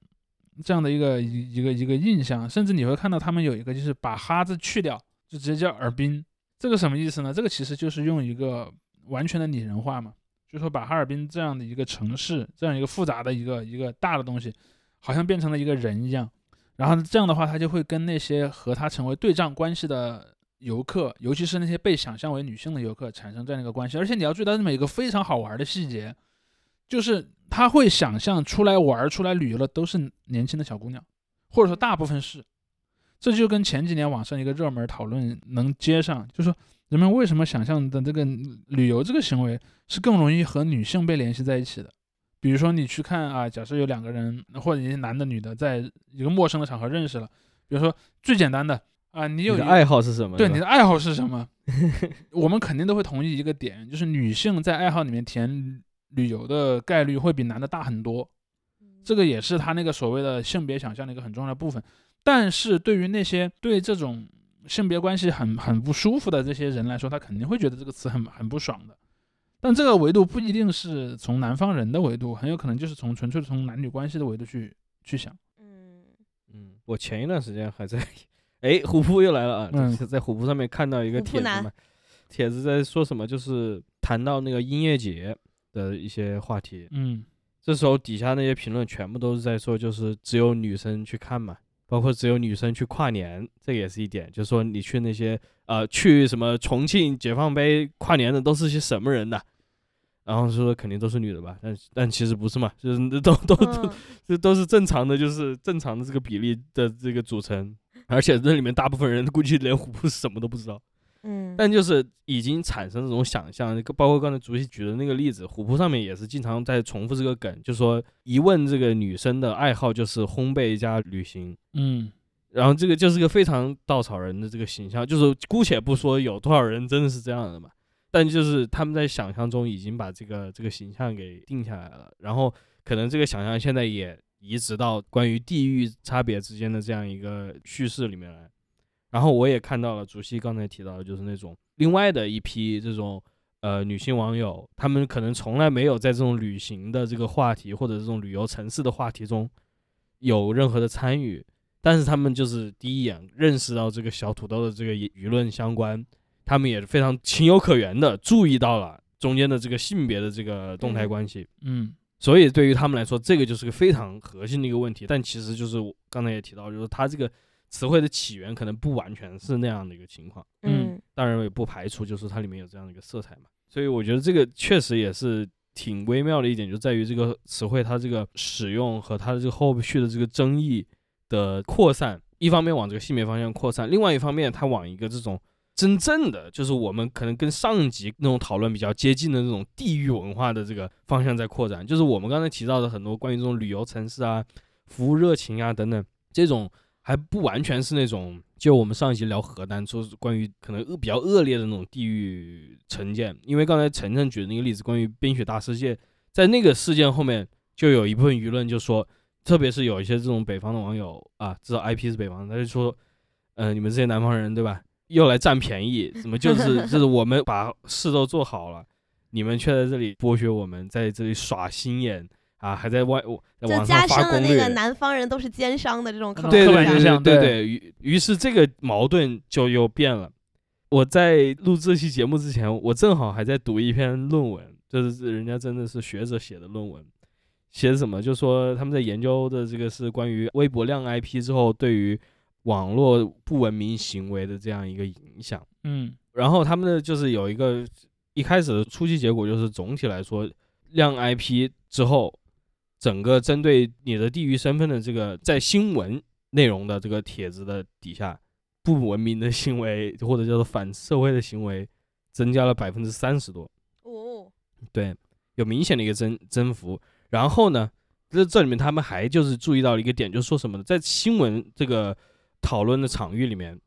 这样的一个一一个一个印象，甚至你会看到他们有一个就是把哈字去掉，就直接叫尔滨，这个什么意思呢？这个其实就是用一个完全的拟人化嘛，就说把哈尔滨这样的一个城市，这样一个复杂的一个一个大的东西，好像变成了一个人一样，然后这样的话，他就会跟那些和他成为对仗关系的。游客，尤其是那些被想象为女性的游客，产生这样一个关系。而且你要注意到这么一个非常好玩的细节，就是他会想象出来玩、出来旅游的都是年轻的小姑娘，或者说大部分是。这就跟前几年网上一个热门讨论能接上，就是说人们为什么想象的这个旅游这个行为是更容易和女性被联系在一起的。比如说你去看啊，假设有两个人或者一些男的、女的在一个陌生的场合认识了，比如说最简单的。啊，你有
你的爱好是什么？
对，你的爱好是什么？*laughs* 我们肯定都会同意一个点，就是女性在爱好里面填旅游的概率会比男的大很多。这个也是他那个所谓的性别想象的一个很重要的部分。但是对于那些对这种性别关系很很不舒服的这些人来说，他肯定会觉得这个词很很不爽的。但这个维度不一定是从南方人的维度，很有可能就是从纯粹从男女关系的维度去去想。
嗯
嗯，我前一段时间还在，哎，虎扑又来了啊！
嗯
是在虎扑上面看到一个帖子嘛，帖子在说什么，就是谈到那个音乐节的一些话题。
嗯
这时候底下那些评论全部都是在说，就是只有女生去看嘛，包括只有女生去跨年，这个也是一点。就是说你去那些呃去什么重庆解放碑跨年的都是些什么人呐？然后说肯定都是女的吧，但但其实不是嘛，就是都都都
嗯
这 *laughs* 都是正常的，就是正常的这个比例的这个组成，而且这里面大部分人估计连虎扑是什么都不知道，
嗯，
但就是已经产生这种想象，包括刚才竹席举的那个例子，虎扑上面也是经常在重复这个梗，就说一问这个女生的爱好就是烘焙加旅行，
嗯。
然后这个就是个非常稻草人的这个形象，就是姑且不说有多少人真的是这样的嘛，但就是他们在想象中已经把这个这个形象给定下来了，然后可能这个想象现在也移植到关于地域差别之间的这样一个叙事里面来。然后我也看到了主席刚才提到的，就是那种另外的一批这种呃女性网友，她们可能从来没有在这种旅行的这个话题或者这种旅游城市的话题中有任何的参与，但是她们就是第一眼认识到这个小土豆的这个舆论相关，她们也是非常情有可原的注意到了中间的这个性别的这个动态
嗯
关系。
嗯
所以对于他们来说，这个就是个非常核心的一个问题。但其实就是我刚才也提到，就是它这个词汇的起源可能不完全是那样的一个情况。
嗯
当然也不排除就是它里面有这样的一个色彩嘛。所以我觉得这个确实也是挺微妙的一点，就在于这个词汇它这个使用和它的这个后续的这个争议的扩散，一方面往这个性别方向扩散，另外一方面它往一个这种真正的就是我们可能跟上一集那种讨论比较接近的那种地域文化的这个方向在扩展，就是我们刚才提到的很多关于这种旅游城市啊、服务热情啊等等这种。还不完全是那种，就我们上一集聊河南，说是关于可能恶比较恶劣的那种地域成见。因为刚才晨晨举的那个例子，关于冰雪大世界，在那个事件后面，就有一部分舆论就说，特别是有一些这种北方的网友啊，知道 IP 是北方，他就说，嗯、你们这些南方人对吧，又来占便宜，怎么就 *laughs* 是就是我们把事都做好了，你们却在这里剥削我们，在这里耍心眼啊，还在外在
就
网上
加深了
发攻略。
那个南方人都是奸商的这种刻板
对
刻
印象
对对对
板印象对
对对，于于是这个矛盾就又变了。我在录这期节目之前，我正好还在读一篇论文，就是人家真的是学者写的论文，写什么？就说他们在研究的这个是关于微博量 IP 之后对于网络不文明行为的这样一个影响。
嗯
然后他们的就是有一个一开始的初期结果，就是总体来说，量 IP 之后，整个针对你的地域身份的这个在新闻内容的这个帖子的底下，不文明的行为或者叫做反社会的行为，增加了百分之三十多，
哦，
对，有明显的一个增增幅。然后呢，这这里面他们还就是注意到了一个点，就是说什么呢？在新闻这个讨论的场域里面，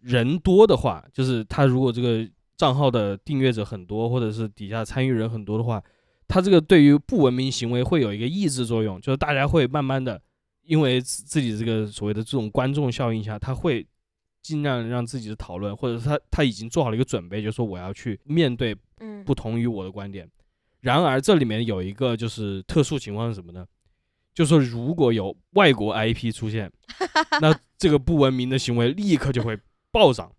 人多的话，就是他如果这个账号的订阅者很多，或者是底下参与人很多的话，他这个对于不文明行为会有一个抑制作用，就是大家会慢慢的，因为自自己这个所谓的这种观众效应下，他会尽量让自己的讨论，或者是他他已经做好了一个准备，就是说我要去面对
嗯，
不同于我的观点。然而这里面有一个就是特殊情况是什么呢？就是说如果有外国 IP 出现，*laughs* 那这个不文明的行为立刻就会暴涨。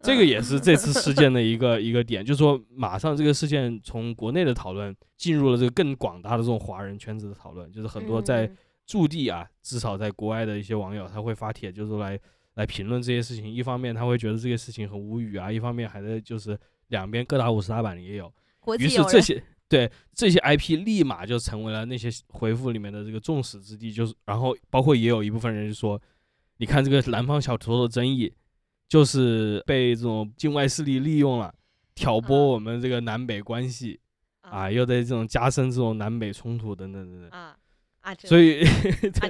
这个也是这次事件的一个一个点，就是说马上这个事件从国内的讨论进入了这个更广大的这种华人圈子的讨论，就是很多在
嗯
驻地啊，至少在国外的一些网友，他会发帖，就是来来评论这些事情。一方面他会觉得这个事情很无语啊，一方面还在就是两边各打五十大板也有。于是这些对这些 IP 立马就成为了那些回复里面的这个众矢之的，就是然后包括也有一部分人就说，你看这个南方小土豆的争议，就是被这种境外势力利用了，挑拨
嗯。
我们这个南北关系啊，又在这种加深这种南北冲突等等等等。
啊啊，
所以，*laughs*
啊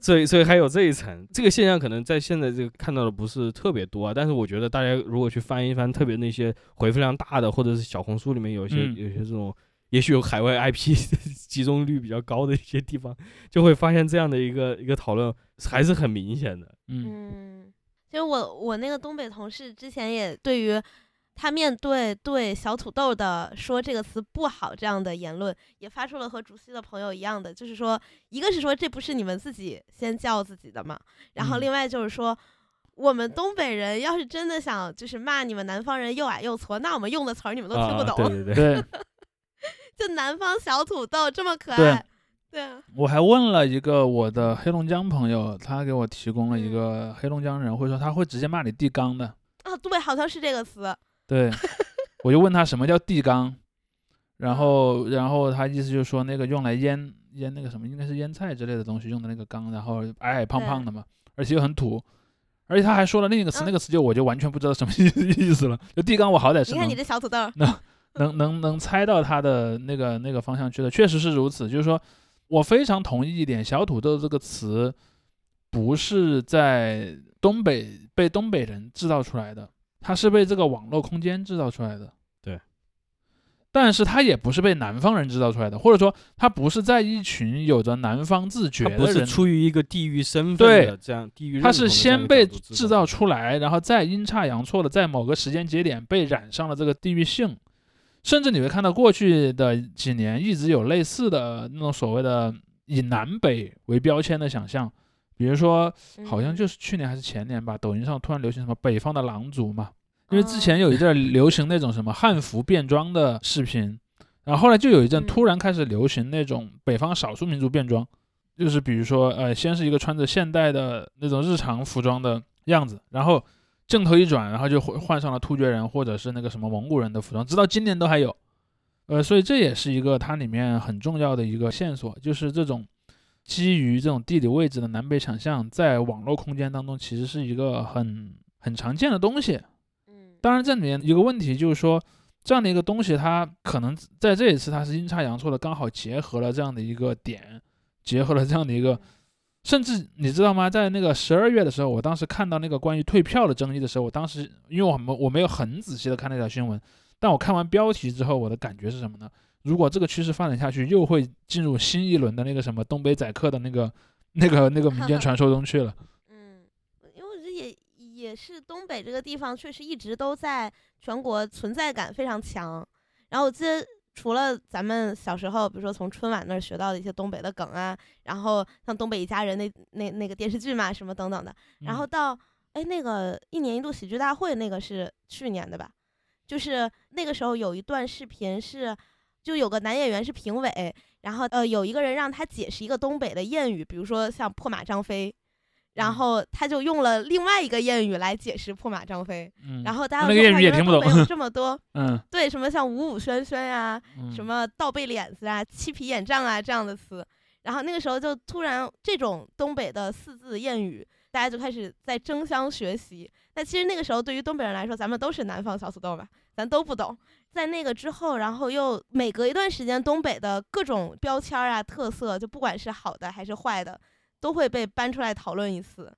所以，所以还有这一层，这个现象可能在现在这个看到的不是特别多啊，但是我觉得大家如果去翻一翻，特别那些回复量大的，或者是小红书里面有一些、
嗯。
有一些这种，也许有海外 IP *laughs* 集中率比较高的一些地方，就会发现这样的一个一个讨论还是很明显的。
嗯。
嗯，其实我我那个东北同事之前也对于他面对对小土豆的说这个词不好这样的言论，也发出了和竹溪的朋友一样的，就是说，一个是说这不是你们自己先叫自己的嘛，然后
嗯
另外就是说。我们东北人要是真的想就是骂你们南方人又矮又矬，那我们用的词儿你们都听不
啊，
懂。
对对对，
对，*laughs*
就南方小土豆这么可爱，对啊，
我还问了一个我的黑龙江朋友，他给我提供了一
嗯
个黑龙江人会说他会直接骂你地缸的，
啊，对，好像是这个词。*laughs*
对，我就问他什么叫地缸，然后然后他意思就是说那个用来腌腌那个什么，应该是腌菜之类的东西用的那个缸，然后矮矮胖胖的嘛，而且又很土。而且他还说了另一个词，
嗯
那个词就我就完全不知道什么 *laughs* 意意思了。就地缸，我好歹是能
你看你这小土豆能，
能能能猜到他的那个那个方向去的，确实是如此。就是说我非常同意一点，小土豆这个词不是在东北被东北人制造出来的，它是被这个网络空间制造出来的。
对。
但是它也不是被南方人制造出来的，或者说它不是在一群有着南方自觉的人，
不是出于一个地域身份
对
的这样地域
它是先被制造出来，然后再阴差阳错的在某个时间节点被染上了这个地域性，甚至你会看到过去的几年一直有类似的那种所谓的以南北为标签的想象，比如说好像
嗯
就是去年还是前年吧，抖音上突然流行什么北方的狼族嘛，因为之前有一阵流行那种什么汉服变装的视频，然后后来就有一阵
嗯。
突然开始流行那种北方少数民族变装，就是比如说呃，先是一个穿着现代的那种日常服装的样子，然后镜头一转，然后就换换上了突厥人或者是那个什么蒙古人的服装，直到今年都还有。呃，所以这也是一个它里面很重要的一个线索，就是这种基于这种地理位置的南北想象，在网络空间当中其实是一个很很常见的东西。
嗯
当然，这里面一个问题就是说，这样的一个东西，它可能在这一次它是阴差阳错的，刚好结合了这样的一个点，结合了这样的一个，甚至你知道吗？在那个十二月的时候，我当时看到那个关于退票的争议的时候，我当时因为我没我没有很仔细的看那条新闻，但我看完标题之后，我的感觉是什么呢？如果这个趋势发展下去，又会进入新一轮的那个什么东北宰客的那个 *laughs* 那个那个民间传说中去了。
嗯，因为我觉得也也是东北这个地方确实一直都在全国存在感非常强。然后我记得除了咱们小时候，比如说从春晚那儿学到的一些东北的梗啊，然后像《东北一家人那》那那个电视剧嘛，什么等等的，然后
嗯
到哎那个一年一度喜剧大会那个是去年的吧？就是那个时候有一段视频是，就有个男演员是评委，然后呃有一个人让他解释一个东北的谚语，比如说像破马张飞，然
嗯。
后他就用了另外一个谚语来解释破马张飞，
嗯，
然后大家
那个谚语也听不懂
这么多 *laughs*
嗯，
对什么像五五轩轩呀、
嗯。
什么倒背脸子啊、七皮眼障啊这样的词，然后那个时候就突然这种东北的四字谚语，大家就开始在争相学习。那其实那个时候对于东北人来说，咱们都是南方小土豆吧，咱都不懂。在那个之后，然后又每隔一段时间，东北的各种标签儿啊、特色，就不管是好的还是坏的，都会被搬出来讨论一次。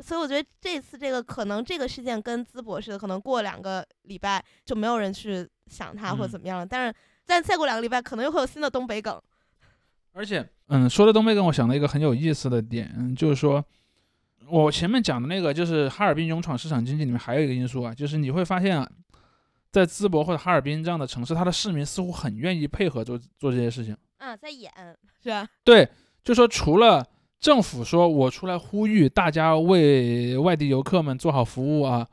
所以我觉得这次这个可能这个事件跟淄博似的，可能过两个礼拜就没有人去想它或者
嗯
怎么样了。但是再再过两个礼拜，可能又会有新的东北梗。
而且，嗯，说到东北梗，我想到一个很有意思的点，嗯就是说，我前面讲的那个，就是哈尔滨勇闯市场经济里面还有一个因素啊，就是你会发现啊，在淄博或者哈尔滨这样的城市，它的市民似乎很愿意配合做做这些事情。
嗯，在演是吧？
对，就说除了政府说我出来呼吁大家为外地游客们做好服务啊，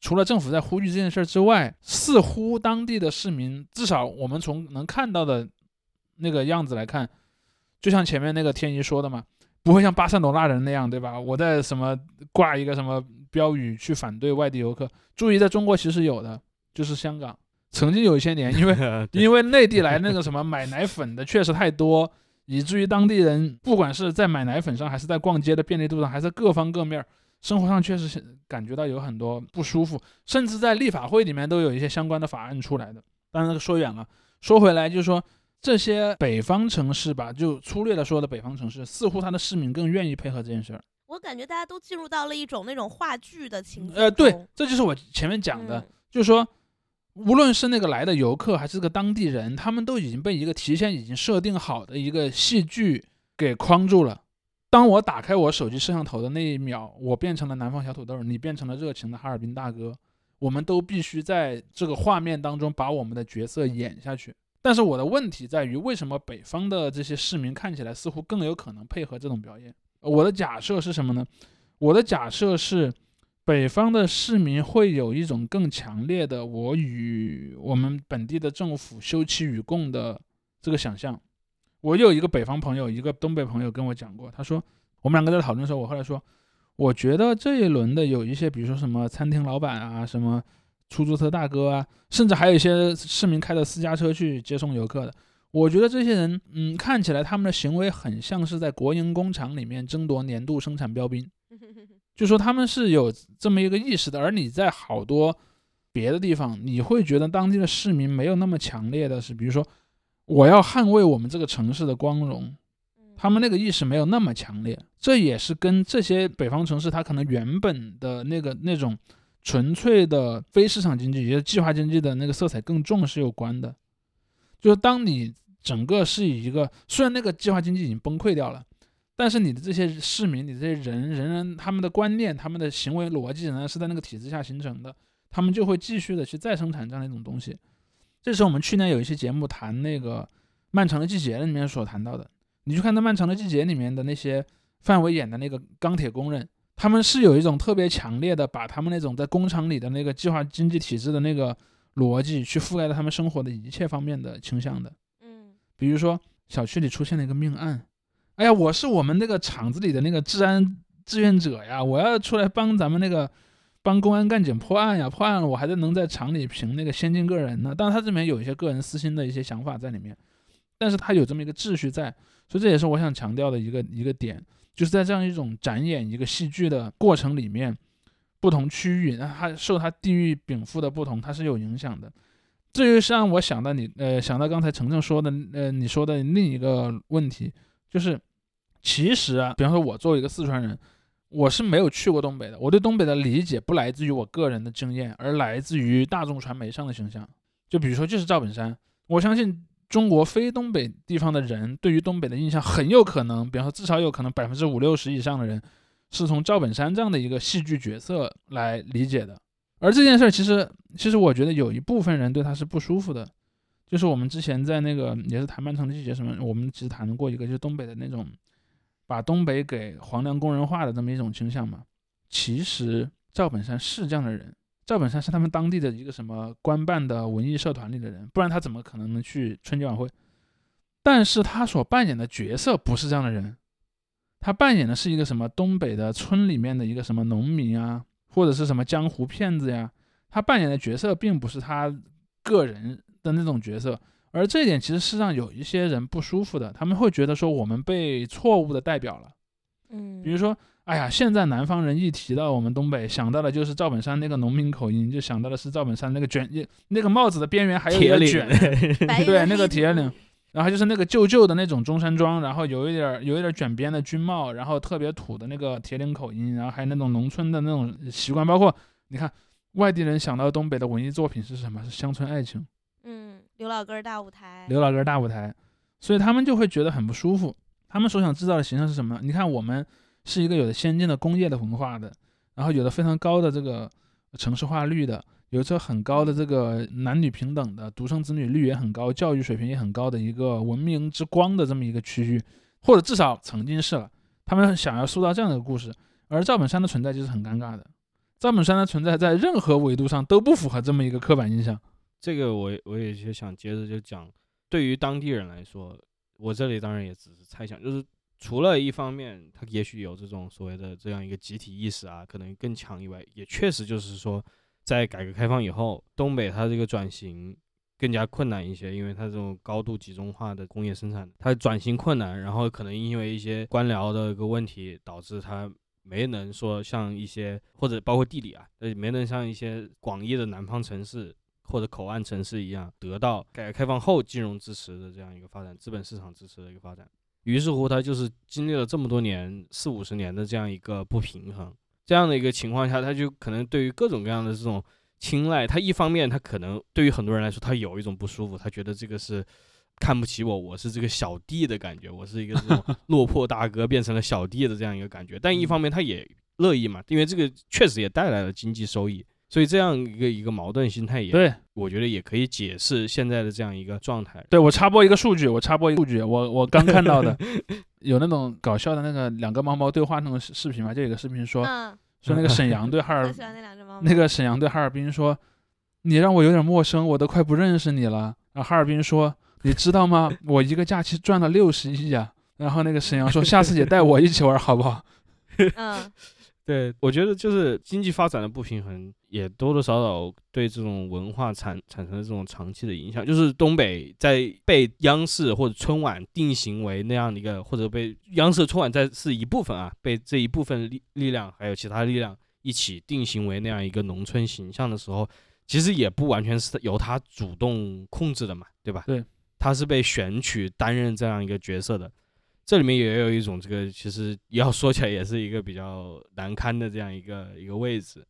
除了政府在呼吁这件事儿之外，似乎当地的市民，至少我们从能看到的那个样子来看，就像前面那个天一说的嘛，不会像巴塞罗那人那样，对吧？我在什么挂一个什么标语去反对外地游客。注意，在中国其实有的，就是香港曾经有一些年，因为 *laughs* *laughs* 因为内地来那个什么买奶粉的确实太多，以至于当地人不管是在买奶粉上，还是在逛街的便利度上，还是各方各面儿，生活上确实是感觉到有很多不舒服，甚至在立法会里面都有一些相关的法案出来的。当然，那个说远了，说回来就是说，这些北方城市吧，就粗略的说的北方城市，似乎它的市民更愿意配合这件事儿。
我感觉大家都进入到了一种那种话剧的情节
呃，对，这就是我前面讲的，
嗯
就是说，无论是那个来的游客还是个当地人，他们都已经被一个提前已经设定好的一个戏剧给框住了。当我打开我手机摄像头的那一秒，我变成了南方小土豆，你变成了热情的哈尔滨大哥，我们都必须在这个画面当中把我们的角色演下去。但是我的问题在于，为什么北方的这些市民看起来似乎更有可能配合这种表演？我的假设是什么呢？我的假设是，北方的市民会有一种更强烈的我与我们本地的政府休戚与共的这个想象。我有一个北方朋友，一个东北朋友跟我讲过，他说我们两个在讨论的时候，我后来说，我觉得这一轮的有一些，比如说什么餐厅老板啊，什么出租车大哥啊，甚至还有一些市民开着私家车去接送游客的。我觉得这些人，嗯，看起来他们的行为很像是在国营工厂里面争夺年度生产标兵。*laughs* 就说他们是有这么一个意识的，而你在好多别的地方，你会觉得当地的市民没有那么强烈的是，比如说我要捍卫我们这个城市的光荣，他们那个意识没有那么强烈，这也是跟这些北方城市它可能原本的那个那种纯粹的非市场经济，也就是计划经济的那个色彩更重是有关的。就是当你整个是以一个虽然那个计划经济已经崩溃掉了。但是你的这些市民，你这些人，人人他们的观念、他们的行为逻辑仍然是在那个体制下形成的，他们就会继续的去再生产这样的一种东西。这是我们去年有一期节目谈那个《漫长的季节》里面所谈到的。你去看那《漫长的季节》里面的那些范伟演的那个钢铁工人，他们是有一种特别强烈的把他们那种在工厂里的那个计划经济体制的那个逻辑去覆盖到他们生活的一切方面的倾向的。
嗯
比如说小区里出现了一个命案，哎呀，我是我们那个厂子里的那个治安志愿者呀，我要出来帮咱们那个帮公安干警破案呀，破案了我还得能在厂里评那个先进个人呢。当然他这里面有一些个人私心的一些想法在里面，但是他有这么一个秩序在，所以这也是我想强调的一个一个点，就是在这样一种展演一个戏剧的过程里面，不同区域那它受它地域禀赋的不同，它是有影响的。这就是让我想到你，呃，想到刚才程程说的，呃，你说的另一个问题，就是其实啊，比方说我作为一个四川人，我是没有去过东北的，我对东北的理解不来自于我个人的经验，而来自于大众传媒上的形象。就比如说，就是赵本山，我相信中国非东北地方的人对于东北的印象很有可能，比方说至少有可能百分之五六十以上的人是从赵本山这样的一个戏剧角色来理解的。而这件事儿，其实其实我觉得有一部分人对他是不舒服的，就是我们之前在那个也是谈漫长的季节什么，我们其实谈过一个，就是东北的那种把东北给黄梁工人化的这么一种倾向嘛。其实赵本山是这样的人，赵本山是他们当地的一个什么官办的文艺社团里的人，不然他怎么可能能去春节晚会？但是他所扮演的角色不是这样的人，他扮演的是一个什么东北的村里面的一个什么农民啊。或者是什么江湖骗子呀，他扮演的角色并不是他个人的那种角色，而这一点其实是让有一些人不舒服的，他们会觉得说我们被错误的代表了。
嗯，
比如说，哎呀，现在南方人一提到我们东北，想到的就是赵本山那个农民口音，就想到的是赵本山那个卷，那个帽子的边缘还有一个卷，*laughs* 对，那个铁领。然后就是那个旧旧的那种中山装，然后有一点有一点卷边的军帽，然后特别土的那个铁岭口音，然后还有那种农村的那种习惯，包括你看外地人想到东北的文艺作品是什么？是乡村爱情。
刘老根大舞台。
刘老根大舞台，所以他们就会觉得很不舒服。他们所想制造的形象是什么？你看我们是一个有着先进的工业的文化的，然后有着非常高的这个城市化率的。有着很高的这个男女平等的独生子女率也很高，教育水平也很高的一个文明之光的这么一个区域，或者至少曾经是了。他们想要塑造这样的故事，而赵本山的存在就是很尴尬的。赵本山的存在在任何维度上都不符合这么一个刻板印象。
这个我我也就想接着就讲，对于当地人来说，我这里当然也只是猜想，就是除了一方面他也许有这种所谓的这样一个集体意识啊，可能更强以外，也确实就是说。在改革开放以后，东北它这个转型更加困难一些，因为它这种高度集中化的工业生产，它转型困难，然后可能因为一些官僚的一个问题，导致它没能说像一些或者包括地理啊，呃，没能像一些广义的南方城市或者口岸城市一样，得到改革开放后金融支持的这样一个发展，资本市场支持的一个发展。于是乎，它就是经历了这么多年四五十年的这样一个不平衡。这样的一个情况下，他就可能对于各种各样的这种青睐，他一方面他可能对于很多人来说，他有一种不舒服，他觉得这个是看不起我，我是这个小弟的感觉，我是一个这种 *laughs* 落魄大哥变成了小弟的这样一个感觉。但一方面他也乐意嘛，因为这个确实也带来了经济收益，所以这样一个一个矛盾心态也
对，
我觉得也可以解释现在的这样一个状态。
对我插播一个数据，我插播一个数据，我我刚看到的。*laughs* 有那种搞笑的那个两个猫猫对话那种视频嘛？就有个视频说，说那个沈阳对哈尔，*laughs* 那个沈阳对哈尔滨说，你让我有点陌生，我都快不认识你了。然后哈尔滨说，你知道吗？我一个假期赚了六十亿啊。然后那个沈阳说，下次也带我一起玩好不好？*laughs*
嗯。
对，我觉得就是经济发展的不平衡，也多多少少对这种文化产产生了这种长期的影响。就是东北在被央视或者春晚定型为那样的一个，或者被央视春晚在是一部分啊，被这一部分力力量还有其他力量一起定型为那样一个农村形象的时候，其实也不完全是由他主动控制的嘛，对吧？
对，
他是被选取担任这样一个角色的。这里面也有一种这个，其实要说起来也是一个比较难堪的这样一个一个位置。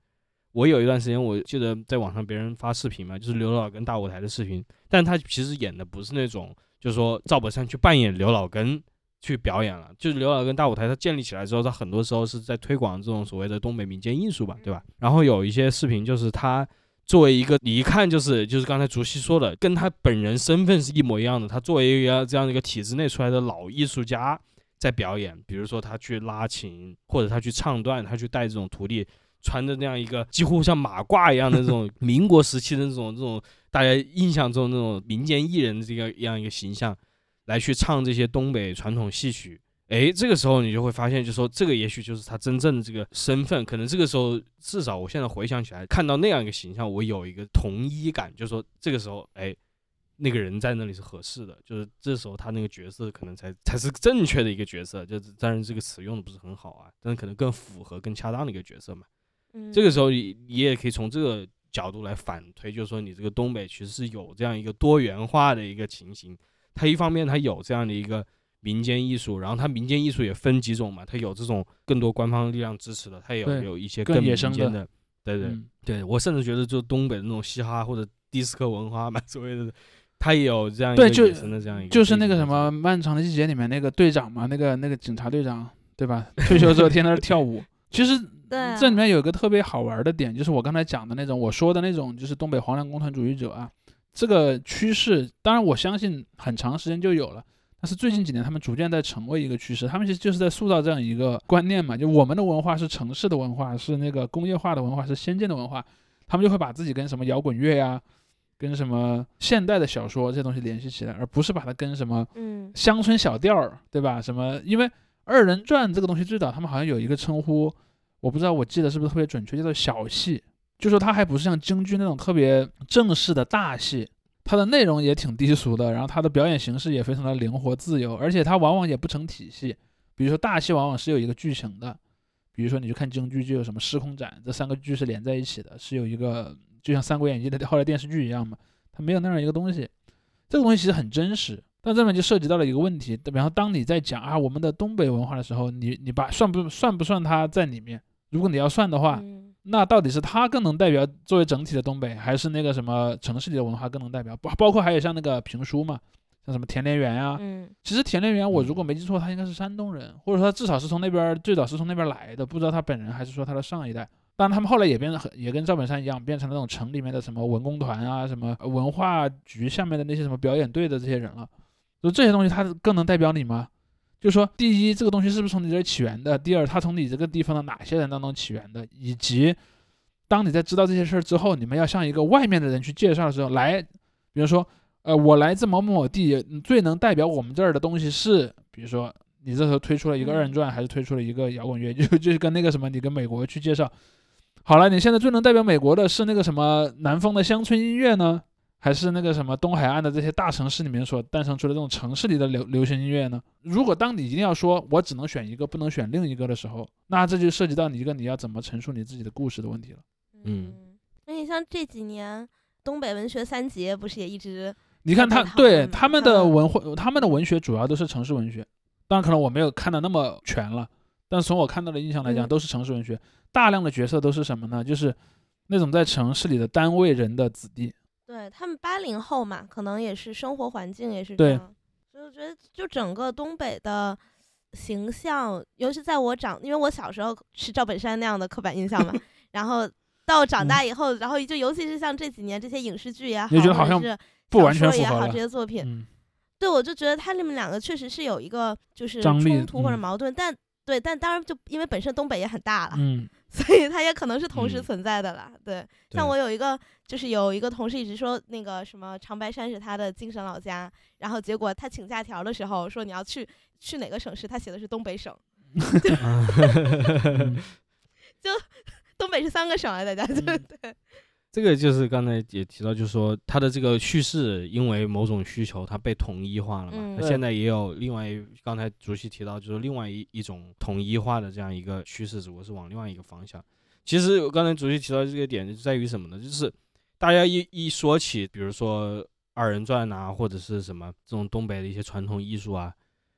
我有一段时间，我记得在网上别人发视频嘛，就是刘老根大舞台的视频，但他其实演的不是那种，就是说赵本山去扮演刘老根去表演了，就是刘老根大舞台他建立起来之后，他很多时候是在推广这种所谓的东北民间艺术吧，对吧？然后有一些视频就是他作为一个你一看就是就是刚才竹溪说的，跟他本人身份是一模一样的。他作为一个这样的一个体制内出来的老艺术家，在表演，比如说他去拉琴，或者他去唱段，他去带这种徒弟，穿着那样一个几乎像马褂一样的这种民国时期的这种这种大家印象中那种民间艺人的这个样一个形象，来去唱这些东北传统戏曲。哎，这个时候你就会发现，就说这个也许就是他真正的这个身份。可能这个时候，至少我现在回想起来，看到那样一个形象，我有一个同一感，就是说这个时候，哎，那个人在那里是合适的，就是这时候他那个角色可能才才是正确的一个角色。就是当然这个词用的不是很好啊，但是可能更符合、更恰当的一个角色嘛。
嗯，
这个时候你你也可以从这个角度来反推，就是说你这个东北其实是有这样一个多元化的一个情形。它一方面它有这样的一个。民间艺术，然后它民间艺术也分几种嘛，它有这种更多官方力量支持的，它也有有一些
更
民间
的，
对对。对，我甚至觉得就东北的那种嘻哈或者迪斯科文化嘛，所谓的，它也有这样一个野生的这样一个，
就是那个什么漫长的季节里面那个队长嘛，那个那个警察队长，对吧？*laughs* 退休之后天天跳舞，其实这里面有一个特别好玩的点，就是我刚才讲的那种，我说的那种，就是东北黄粱工团主义者啊，这个趋势，当然我相信很长时间就有了。但是最近几年，他们逐渐在成为一个趋势。他们其实就是在塑造这样一个观念嘛，就我们的文化是城市的文化，是那个工业化的文化，是先进的文化。他们就会把自己跟什么摇滚乐呀，跟什么现代的小说这些东西联系起来，而不是把它跟什么乡村小调儿，对吧？什么？因为二人转这个东西最早他们好像有一个称呼，我不知道我记得是不是特别准确，叫做小戏，就说它还不是像京剧那种特别正式的大戏。它的内容也挺低俗的，然后它的表演形式也非常的灵活自由，而且它往往也不成体系。比如说大戏往往是有一个剧情的，比如说你去看京剧就有什么《失空斩》，这三个剧是连在一起的，是有一个就像《三国演义》的后来 *laughs* 电视剧一样嘛，它没有那样一个东西。这个东西其实很真实，但这里面就涉及到了一个问题，比方当你在讲啊我们的东北文化的时候，你你把算不算不算它在里面？如果你要算的话。那到底是它更能代表作为整体的东北，还是那个什么城市里的文化更能代表？包包括还有像那个评书嘛，像什么田连元呀。
嗯，
其实田连元，我如果没记错，他应该是山东人，或者说他至少是从那边最早是从那边来的，不知道他本人还是说他的上一代。当然，他们后来也变得很也跟赵本山一样，变成了那种城里面的什么文工团啊，什么文化局下面的那些什么表演队的这些人了。就这些东西，它更能代表你吗？就说第一，这个东西是不是从你这儿起源的？第二，它从你这个地方的哪些人当中起源的？以及当你在知道这些事儿之后，你们要向一个外面的人去介绍的时候，来，比如说，呃，我来自某某某地，最能代表我们这儿的东西是，比如说，你这时候推出了一个二人转，还是推出了一个摇滚乐，就就是跟那个什么，你跟美国去介绍，好了，你现在最能代表美国的是那个什么南方的乡村音乐呢，还是那个什么东海岸的这些大城市里面所诞生出的这种城市里的流流行音乐呢？如果当你一定要说我只能选一个，不能选另一个的时候，那这就涉及到你一个你要怎么陈述你自己的故事的问题了。
嗯，
那你像这几年东北文学三杰不是也一直？
你看他对他们的文化，他们的文学主要都是城市文学。当然，可能我没有看的那么全了，但从我看到的印象来讲，都是城市文学。大量的角色都是什么呢？就是那种在城市里的单位人的子弟。
对他们八零后嘛，可能也是生活环境也是这样。所以我觉得，就整个东北的形象，尤其在我长，因为我小时候是赵本山那样的刻板印象嘛，*laughs* 然后。到长大以后，然后就尤其是像这几年这些影视剧也好，是
不完全
也好，这些作品，对我就觉得他们两个确实是有一个就是冲突或者矛盾，但对，但当然就因为本身东北也很大了，
嗯，
所以它也可能是同时存在的了。对，像我有一个就是有一个同事一直说那个什么长白山是他的精神老家，然后结果他请假条的时候说你要去去哪个省市，他写的是东北省，*laughs* *laughs* 就。东北是三个省啊，大家对对。
这个就是刚才也提到，就是说它的这个叙事因为某种需求，它被统一化了嘛。那现在也有另外一，刚才主席提到，就是另外一一种统一化的这样一个趋势，只不过是往另外一个方向。其实我刚才主席提到这个点在于什么呢？就是大家一一说起，比如说二人转啊，或者是什么这种东北的一些传统艺术啊，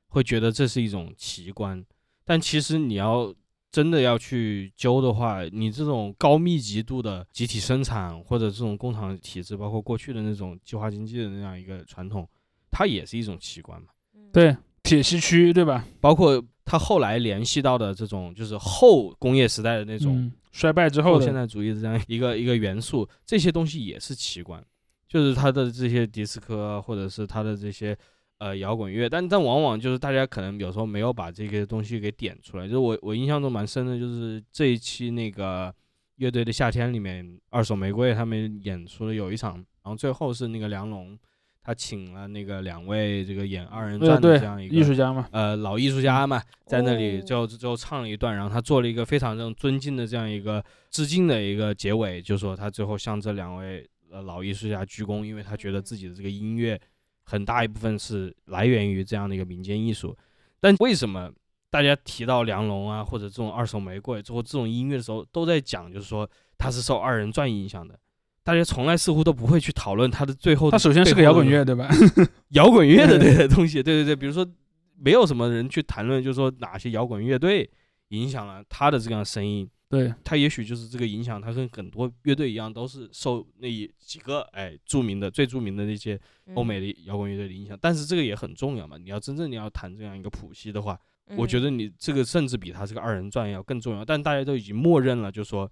会觉得这是一种奇观。但其实你要。真的要去揪的话，你这种高密集度的集体生产或者这种工厂体制，包括过去的那种计划经济的那样一个传统，它也是一种奇观嘛。
对，铁西区对吧？
包括它后来联系到的这种就是后工业时代的那种
衰败之后
现代主义的这样一个一个元素，这些东西也是奇观，就是它的这些迪斯科啊或者是它的这些呃摇滚乐，但但往往就是大家可能有时候没有把这个东西给点出来。就是我我印象中蛮深的，就是这一期那个乐队的夏天里面，二手玫瑰他们演出了有一场，然后最后是那个梁龙，他请了那个两位这个演二人
对
转的
对
这样一个
艺术家嘛，
呃老艺术家嘛，在那里
哦
就就唱了一段，然后他做了一个非常这种尊敬的这样一个致敬的一个结尾，就说他最后向这两位呃老艺术家鞠躬，因为他觉得自己的这个音乐很大一部分是来源于这样的一个民间艺术。但为什么大家提到梁龙啊，或者这种二手玫瑰，最后这种音乐的时候，都在讲就是说他是受二人转影响的？大家从来似乎都不会去讨论他的最后的
它首先是个摇滚乐，对吧？*laughs*
摇滚乐的
对
对的东西，对对对，比如说没有什么人去谈论，就是说哪些摇滚乐队影响了他的这样的声音，
对，
他也许就是这个影响，他跟很多乐队一样，都是受那几个哎著名的、最著名的那些欧美的摇滚乐队的影响，但是这个也很重要嘛，你要真正你要谈这样一个谱系的话，
嗯，
我觉得你这个甚至比他这个二人转要更重要，但大家都已经默认了，就说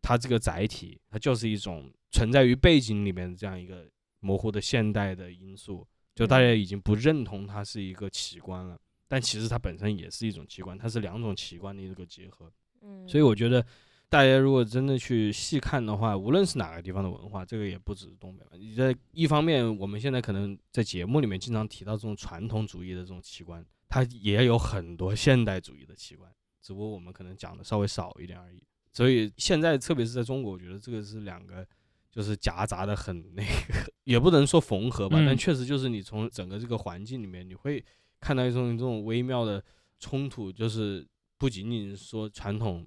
它这个载体，它就是一种存在于背景里面的这样一个模糊的现代的因素，就大家已经不认同它是一个奇观了。但其实它本身也是一种奇观，它是两种奇观的一个结合。
嗯，
所以我觉得，大家如果真的去细看的话，无论是哪个地方的文化，这个也不止东北嘛。你在一方面，我们现在可能在节目里面经常提到这种传统主义的这种奇观，它也有很多现代主义的奇观，只不过我们可能讲的稍微少一点而已。所以现在，特别是在中国，我觉得这个是两个，就是夹杂的很那个，也不能说缝合吧，
嗯
但确实就是你从整个这个环境里面，你会看到一种这种微妙的冲突，就是不仅仅是说传统，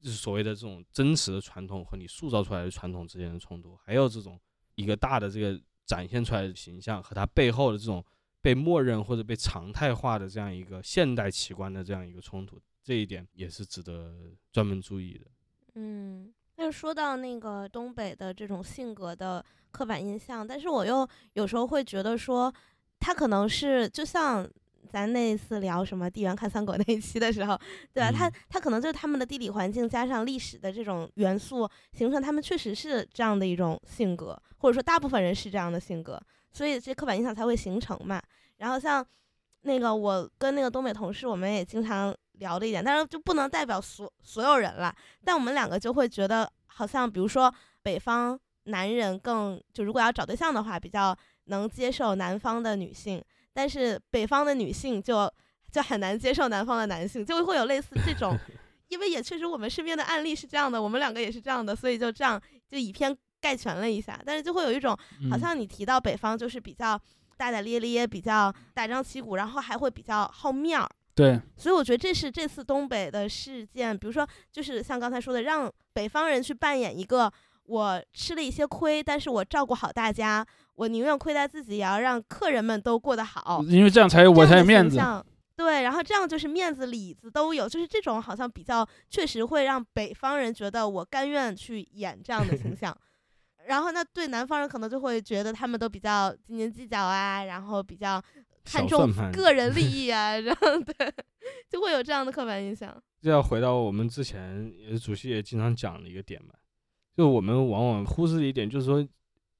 就是所谓的这种真实的传统和你塑造出来的传统之间的冲突，还有这种一个大的这个展现出来的形象和它背后的这种被默认或者被常态化的这样一个现代奇观的这样一个冲突，这一点也是值得专门注意的。
嗯，那说到那个东北的这种性格的刻板印象，但是我又有时候会觉得说，他可能是就像咱那次聊什么地缘看三国那一期的时候，对吧？他
嗯
他可能就是他们的地理环境加上历史的这种元素，形成他们确实是这样的一种性格，或者说大部分人是这样的性格，所以这刻板印象才会形成嘛。然后像那个我跟那个东北同事，我们也经常聊的一点，但是就不能代表所所有人了。但我们两个就会觉得，好像比如说北方男人更就如果要找对象的话，比较能接受南方的女性，但是北方的女性就就很难接受南方的男性，就会有类似这种。*laughs* 因为也确实我们身边的案例是这样的，我们两个也是这样的，所以就这样就以偏概全了一下。但是就会有一种好
嗯
像你提到北方就是比较大大咧咧，比较大张旗鼓，然后还会比较好面儿。
对，
所以我觉得这是这次东北的事件，比如说就是像刚才说的，让北方人去扮演一个我吃了一些亏，但是我照顾好大家，我宁愿亏待自己，也要让客人们都过得好，
因为这样才有我才有面子。
对，然后这样就是面子里子都有，就是这种好像比较确实会让北方人觉得我甘愿去演这样的形象，*laughs* 然后那对南方人可能就会觉得他们都比较斤斤计较啊，然后比较看重个人 *laughs* 利益啊，然后对，就会有这样的刻板印象。
这要回到我们之前主席也经常讲的一个点嘛，就我们往往忽视的一点，就是说，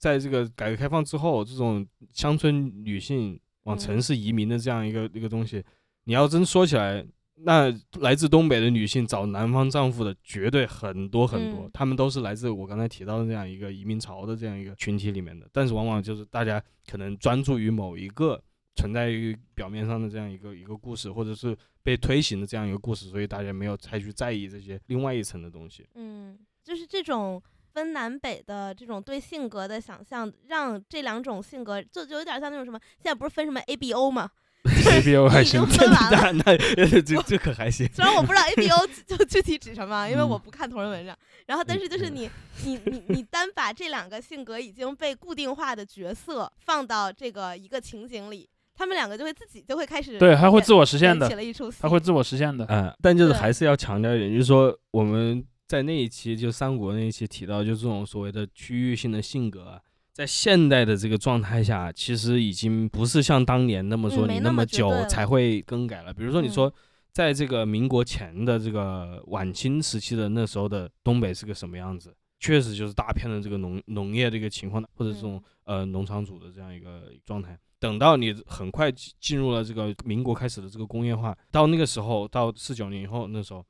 在这个改革开放之后，这种乡村女性往城
嗯
市移民的这样一个、一个东西，你要真说起来，那来自东北的女性找南方丈夫的绝对很多很多，
嗯
她们都是来自我刚才提到的这样一个移民潮的这样一个群体里面的，但是往往就是大家可能专注于某一个存在于表面上的这样一个一个故事，或者是被推行的这样一个故事，所以大家没有太去在意这些另外一层的东西。
嗯，就是这种分南北的这种对性格的想象，让这两种性格就就有点像那种什么，现在不是分什么 A B O 吗？*laughs*
A B O 还
已经
行，
分完了。
那那这这可还行。
虽然我不知道 A B O *laughs* 就具体指什么，因为
嗯
我不看同人文章。然后，但是就是
嗯
你你你你单把这两个性格已经被固定化的角色放到这个一个情景里，他们两个就会自己就会开始
对，他会自我实现的
起，了一出。
他会自我实现的。
嗯，但就是还是要强调一点，就是说我们在那一期就三国那一期提到，就这种所谓的区域性的性格啊，在现代的这个状态下，其实已经不是像当年那么说
你那么
久才会更改了。比如说你说在这个民国前的这个晚清时期的那时候的东北是个什么样子，确实就是大片的这个农农业的一个情况，或者这种呃农场主的这样一个状态。等到你很快进进入了这个民国开始的这个工业化，到那个时候，到四九年以后，那时候，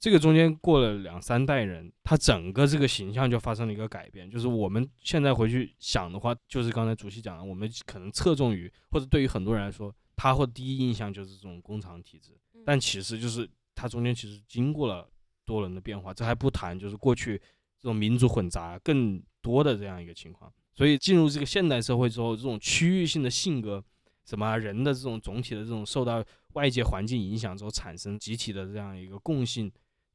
这个中间过了两三代人，他整个这个形象就发生了一个改变。就是我们现在回去想的话，就是刚才主席讲的，我们可能侧重于，或者对于很多人来说，他或第一印象就是这种工厂体制，但其实就是它中间其实经过了多轮的变化。这还不谈就是过去这种民族混杂更多的这样一个情况。所以进入这个现代社会之后，这种区域性的性格，什么人的这种总体的这种受到外界环境影响之后产生集体的这样一个共性，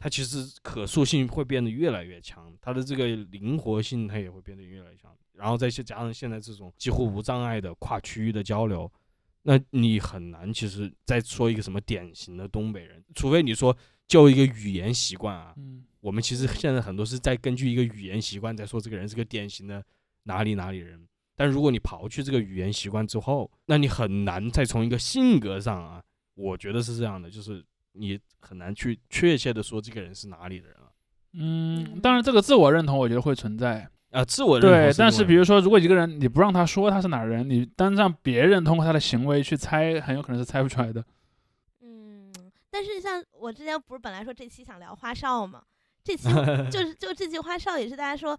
它其实可塑性会变得越来越强，它的这个灵活性它也会变得越来越强。然后再去加上现在这种几乎无障碍的跨区域的交流，那你很难其实再说一个什么典型的东北人，除非你说就一个语言习惯啊，
嗯
我们其实现在很多是在根据一个语言习惯在说这个人是个典型的哪里哪里人，但如果你刨去这个语言习惯之后，那你很难再从一个性格上啊，我觉得是这样的，就是你很难去确切的说这个人是哪里的人了。
嗯，当然这个自我认同我觉得会存在，
啊，自我认同
对，但
是
比如说，如果一个人你不让他说他是哪儿人，你单让别人通过他的行为去猜，很有可能是猜不出来的。
嗯，但是像我之前不是本来说这期想聊花少嘛，这期 *laughs* 就是就这期花少也是大家说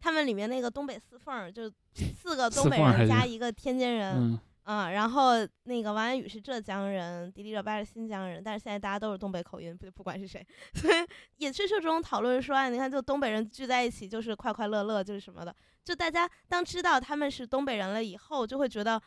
他们里面那个东北四凤儿，就四个东北人加一个天津人，
嗯，
嗯，然后那个王安宇是浙江人，迪丽热巴是新疆人，但是现在大家都是东北口音，不不管是谁，*laughs* 所以也是这种讨论说，哎，你看就东北人聚在一起就是快快乐乐，就是什么的，就大家当知道他们是东北人了以后，就会觉得。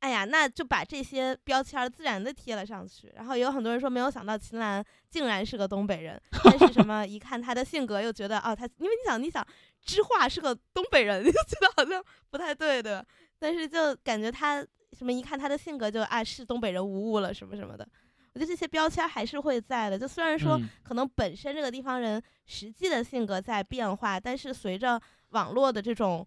哎呀，那就把这些标签自然的贴了上去，然后也有很多人说没有想到秦岚竟然是个东北人，但是什么一看他的性格又觉得哦，他因为你想你想知画是个东北人，就觉得好像不太对的，但是就感觉他什么一看他的性格就啊是东北人无误了什么什么的，我觉得这些标签还是会在的。就虽然说
嗯
可能本身这个地方人实际的性格在变化，但是随着网络的这种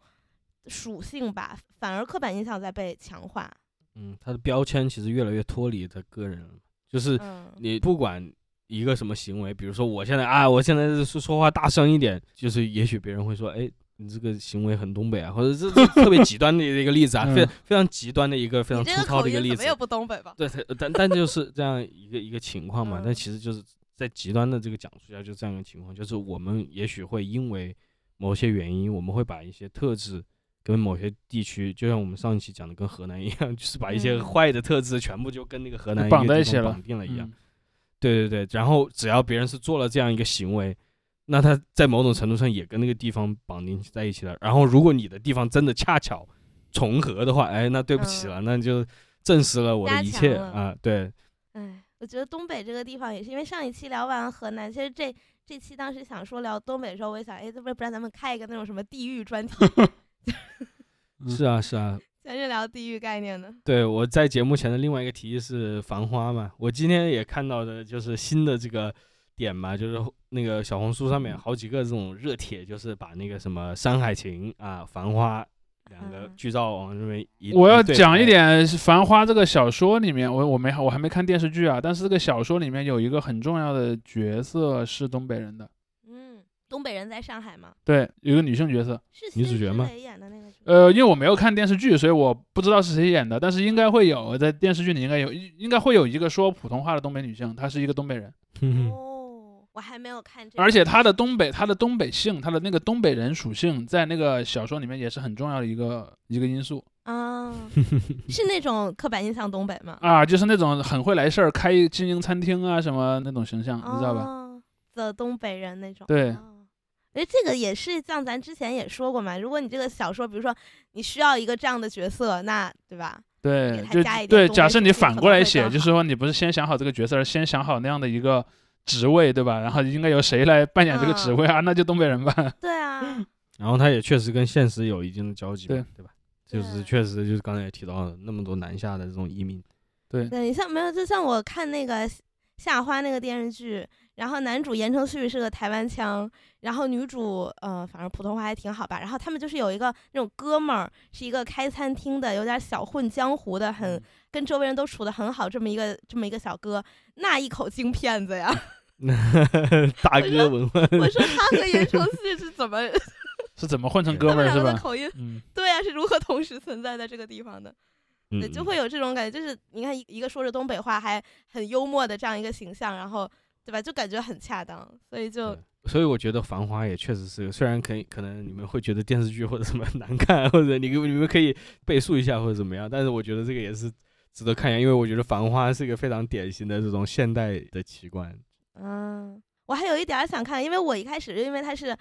属性吧，反而刻板印象在被强化。
嗯，他的标签其实越来越脱离他个人了，就是
嗯，
你不管一个什么行为，比如说我现在啊，我现在说说话大声一点，就是也许别人会说，哎，你这个行为很东北啊，*laughs* 或者这这特别极端的一个例子啊，非
嗯
非常极端的一个非常粗糙的一个例子
口音怎么也，不东北吧？
对，它但但就是这样一个一个情况嘛。但
嗯
其实就是在极端的这个讲述下，就这样一个情况，就是我们也许会因为某些原因，我们会把一些特质跟某些地区，就像我们上一期讲的跟河南一样，就是把一些
嗯
坏的特质全部就跟那个河南
绑在一起了
绑定了一样。
嗯
对对对，然后只要别人是做了这样一个行为，那他在某种程度上也跟那个地方绑定在一起了。然后如果你的地方真的恰巧重合的话，哎，那对不起了，那就证实了我的一切啊。对，
哎，我觉得东北这个地方也是，因为上一期聊完河南，其实这这期当时想说聊东北的时候，我也想，哎，要不不然咱们开一个那种什么地域专题，*laughs*
嗯
是啊是啊，
咱是聊地域概念的。
对，我在节目前的另外一个提议是《繁花》嘛，我今天也看到的就是新的这个点嘛，就是那个小红书上面好几个这种热帖，就是把那个什么《山海情》啊，《繁花》两个
嗯
剧照往这边一
我要讲一，点，《繁花》这个小说里面，我我没我还没看电视剧啊，但是这个小说里面有一个很重要的角色是东北人的，
嗯，东北人在上海吗？
对，有个女性角色。
是
女主角吗
蕾演的那个。
呃，因为我没有看电视剧，所以我不知道是谁演的，但是应该会有，在电视剧里应该有，应该会有一个说普通话的东北女性，她是一个东北人，
哦，*laughs* 我还没有看这个。
而且他的东北，他的东北性，他的那个东北人属性，在那个小说里面也是很重要的一个一个因素
啊，*laughs* 是那种刻板印象东北吗？
啊，就是那种很会来事儿，开经营餐厅啊什么那种形象，你知道吧？
哦，的东北人那种。
对
哦哎，这个也是像咱之前也说过嘛，如果你这个小说，比如说你需要一个这样的角色，那对吧？
对就对，假设你反过来写，就是说你不是先想好这个角色，而先想好那样的一个职位，对吧？然后应该由谁来扮演这个职
嗯
位啊？那就东北人吧。
对啊，*laughs*
然后他也确实跟现实有一定的交集嘛，
对
对吧？就是确实就是刚才也提到了那么多南下的这种移民，
对，
对，像没有，就像我看那个夏花那个电视剧，然后男主言承旭是个台湾腔，然后女主呃反正普通话还挺好吧。然后他们就是有一个那种哥们儿，是一个开餐厅的，有点小混江湖的，很跟周围人都处的很好，这么一个这么一个小哥，那一口京片子呀！*laughs*
大哥文化，
我说他和言承 *laughs* 旭是怎么 *laughs*
是怎么混成哥
他们两
们儿是吧？
个的口音？
嗯，
对啊，是如何同时存在在这个地方的？对，
嗯
就会有这种感觉，就是你看一一个说着东北话还很幽默的这样一个形象，然后对吧，就感觉很恰当，所以就
所以我觉得《繁花》也确实是，虽然可以可能你们会觉得电视剧或者什么难看，或者你你们可以背述一下或者怎么样，但是我觉得这个也是值得看一下，因为我觉得《繁花》是一个非常典型的这种现代的奇观。
嗯，我还有一点儿想看，因为我一开始因为它是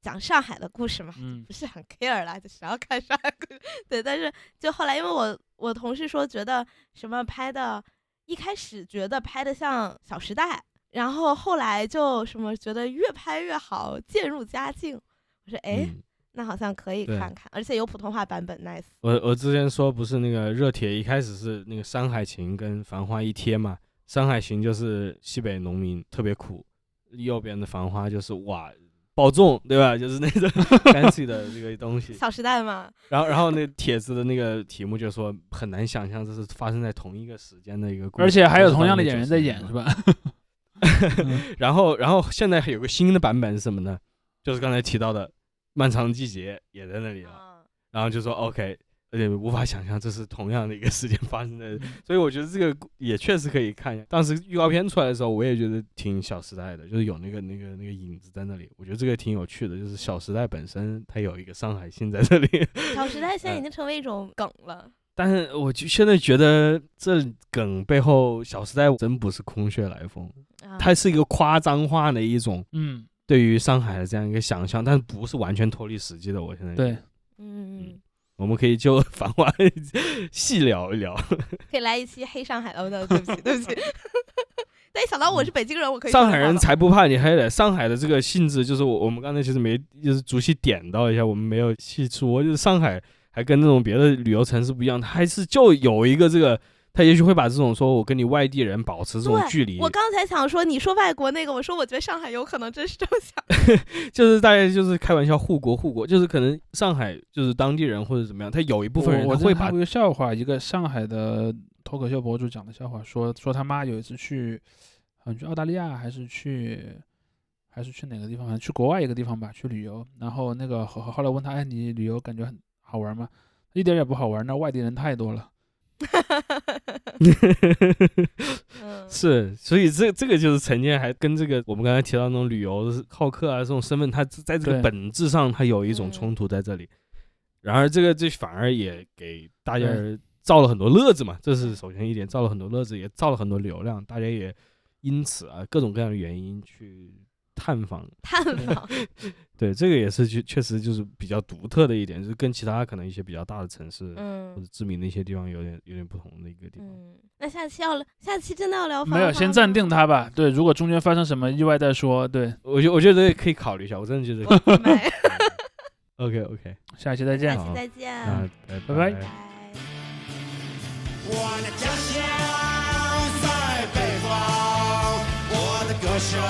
讲上海的故事嘛，
嗯
不是很 care 啦，就谁要看上海故事？*laughs* 对，但是就后来因为我我同事说觉得什么拍的，一开始觉得拍的像《小时代》，然后后来就什么觉得越拍越好，渐入佳境。我说哎，
嗯
那好像可以
对
看看，而且有普通话版本，nice。
我我之前说不是那个热帖一开始是那个《山海情》跟《繁花》一贴嘛，《山海情》就是西北农民特别苦，右边的《繁花》就是哇保重，对吧？就是那种 *laughs* fancy 的这个东西。
小时代嘛，
然后然后那帖子的那个题目就说很难想象这是发生在同一个时间的一个故事，
而且还有同样的演员在演
，90
是吧？*laughs* *laughs*
然后然后现在还有个新的版本是什么呢？就是刚才提到的《漫长的季节》也在那里了。
嗯
然后就说 OK，而且无法想象这是同样的一个时间发生的，
嗯 *laughs*
所以我觉得这个也确实可以看一下。当时预告片出来的时候，我也觉得挺《小时代》的，就是有那个那个那个影子在那里，我觉得这个挺有趣的。就是《小时代》本身它有一个上海性在这里，*laughs*
小时代现在已
嗯
经成为一种梗了。
但是我就现在觉得这梗背后，《小时代》真不是空穴来风，
啊
它是一个夸张化的一种
嗯，
对于上海的这样一个想象，但是不是完全脱离实际的。我现在
对，
嗯，
我们可以就繁华细聊一聊。*laughs*
可以来一期黑上海的，哦对 *laughs* 对不起，对不起。但一想到我是北京人，我可以
上海人才不怕你黑的。上海的这个性质，就是我我们刚才其实没就是逐细点到一下，我们没有细说，就是上海还跟那种别的旅游城市不一样，它还是就有一个这个，他也许会把这种说我跟你外地人保持这种距离，
我刚才想说，你说外国那个，我说我觉得上海有可能真是这么想。*laughs*
就是大家就是开玩笑护国护国，就是可能上海就是当地人或者怎么样，他有一部分人会把
之前看过一个笑话，一个上海的脱口秀博主讲的笑话，说说他妈有一次去，好像去澳大利亚还是去还是去哪个地方，反正去国外一个地方吧，去旅游。然后那个后后来问他，哎，你旅游感觉很好玩吗？一点也不好玩，那外地人太多了。*laughs*
嗯，
是，所以这这个就是陈建还跟这个我们刚才提到那种旅游好客啊这种身份，它在这个本质上它有一种
嗯
冲突在这里。然而这个这反而也给大家造了很多乐子嘛，这是首先一点，造了很多乐子，也造了很多流量，大家也因此啊各种各样的原因去探访。
探访，*laughs*
对，这个也是确确实就是比较独特的一点，就是跟其他可能一些比较大的城市嗯或
嗯
者知名的一些地方有点有点不同的一个地方。
嗯，那下期要下期真的要聊
没有，先暂定它吧。对，如果中间发生什么意外再说。对，
我觉我觉得可以考虑一下，我真的觉得 OK *laughs* OK，*laughs*
下期再见
下。期再见，
啊拜
拜拜
拜。
我的家乡在北方，我的歌声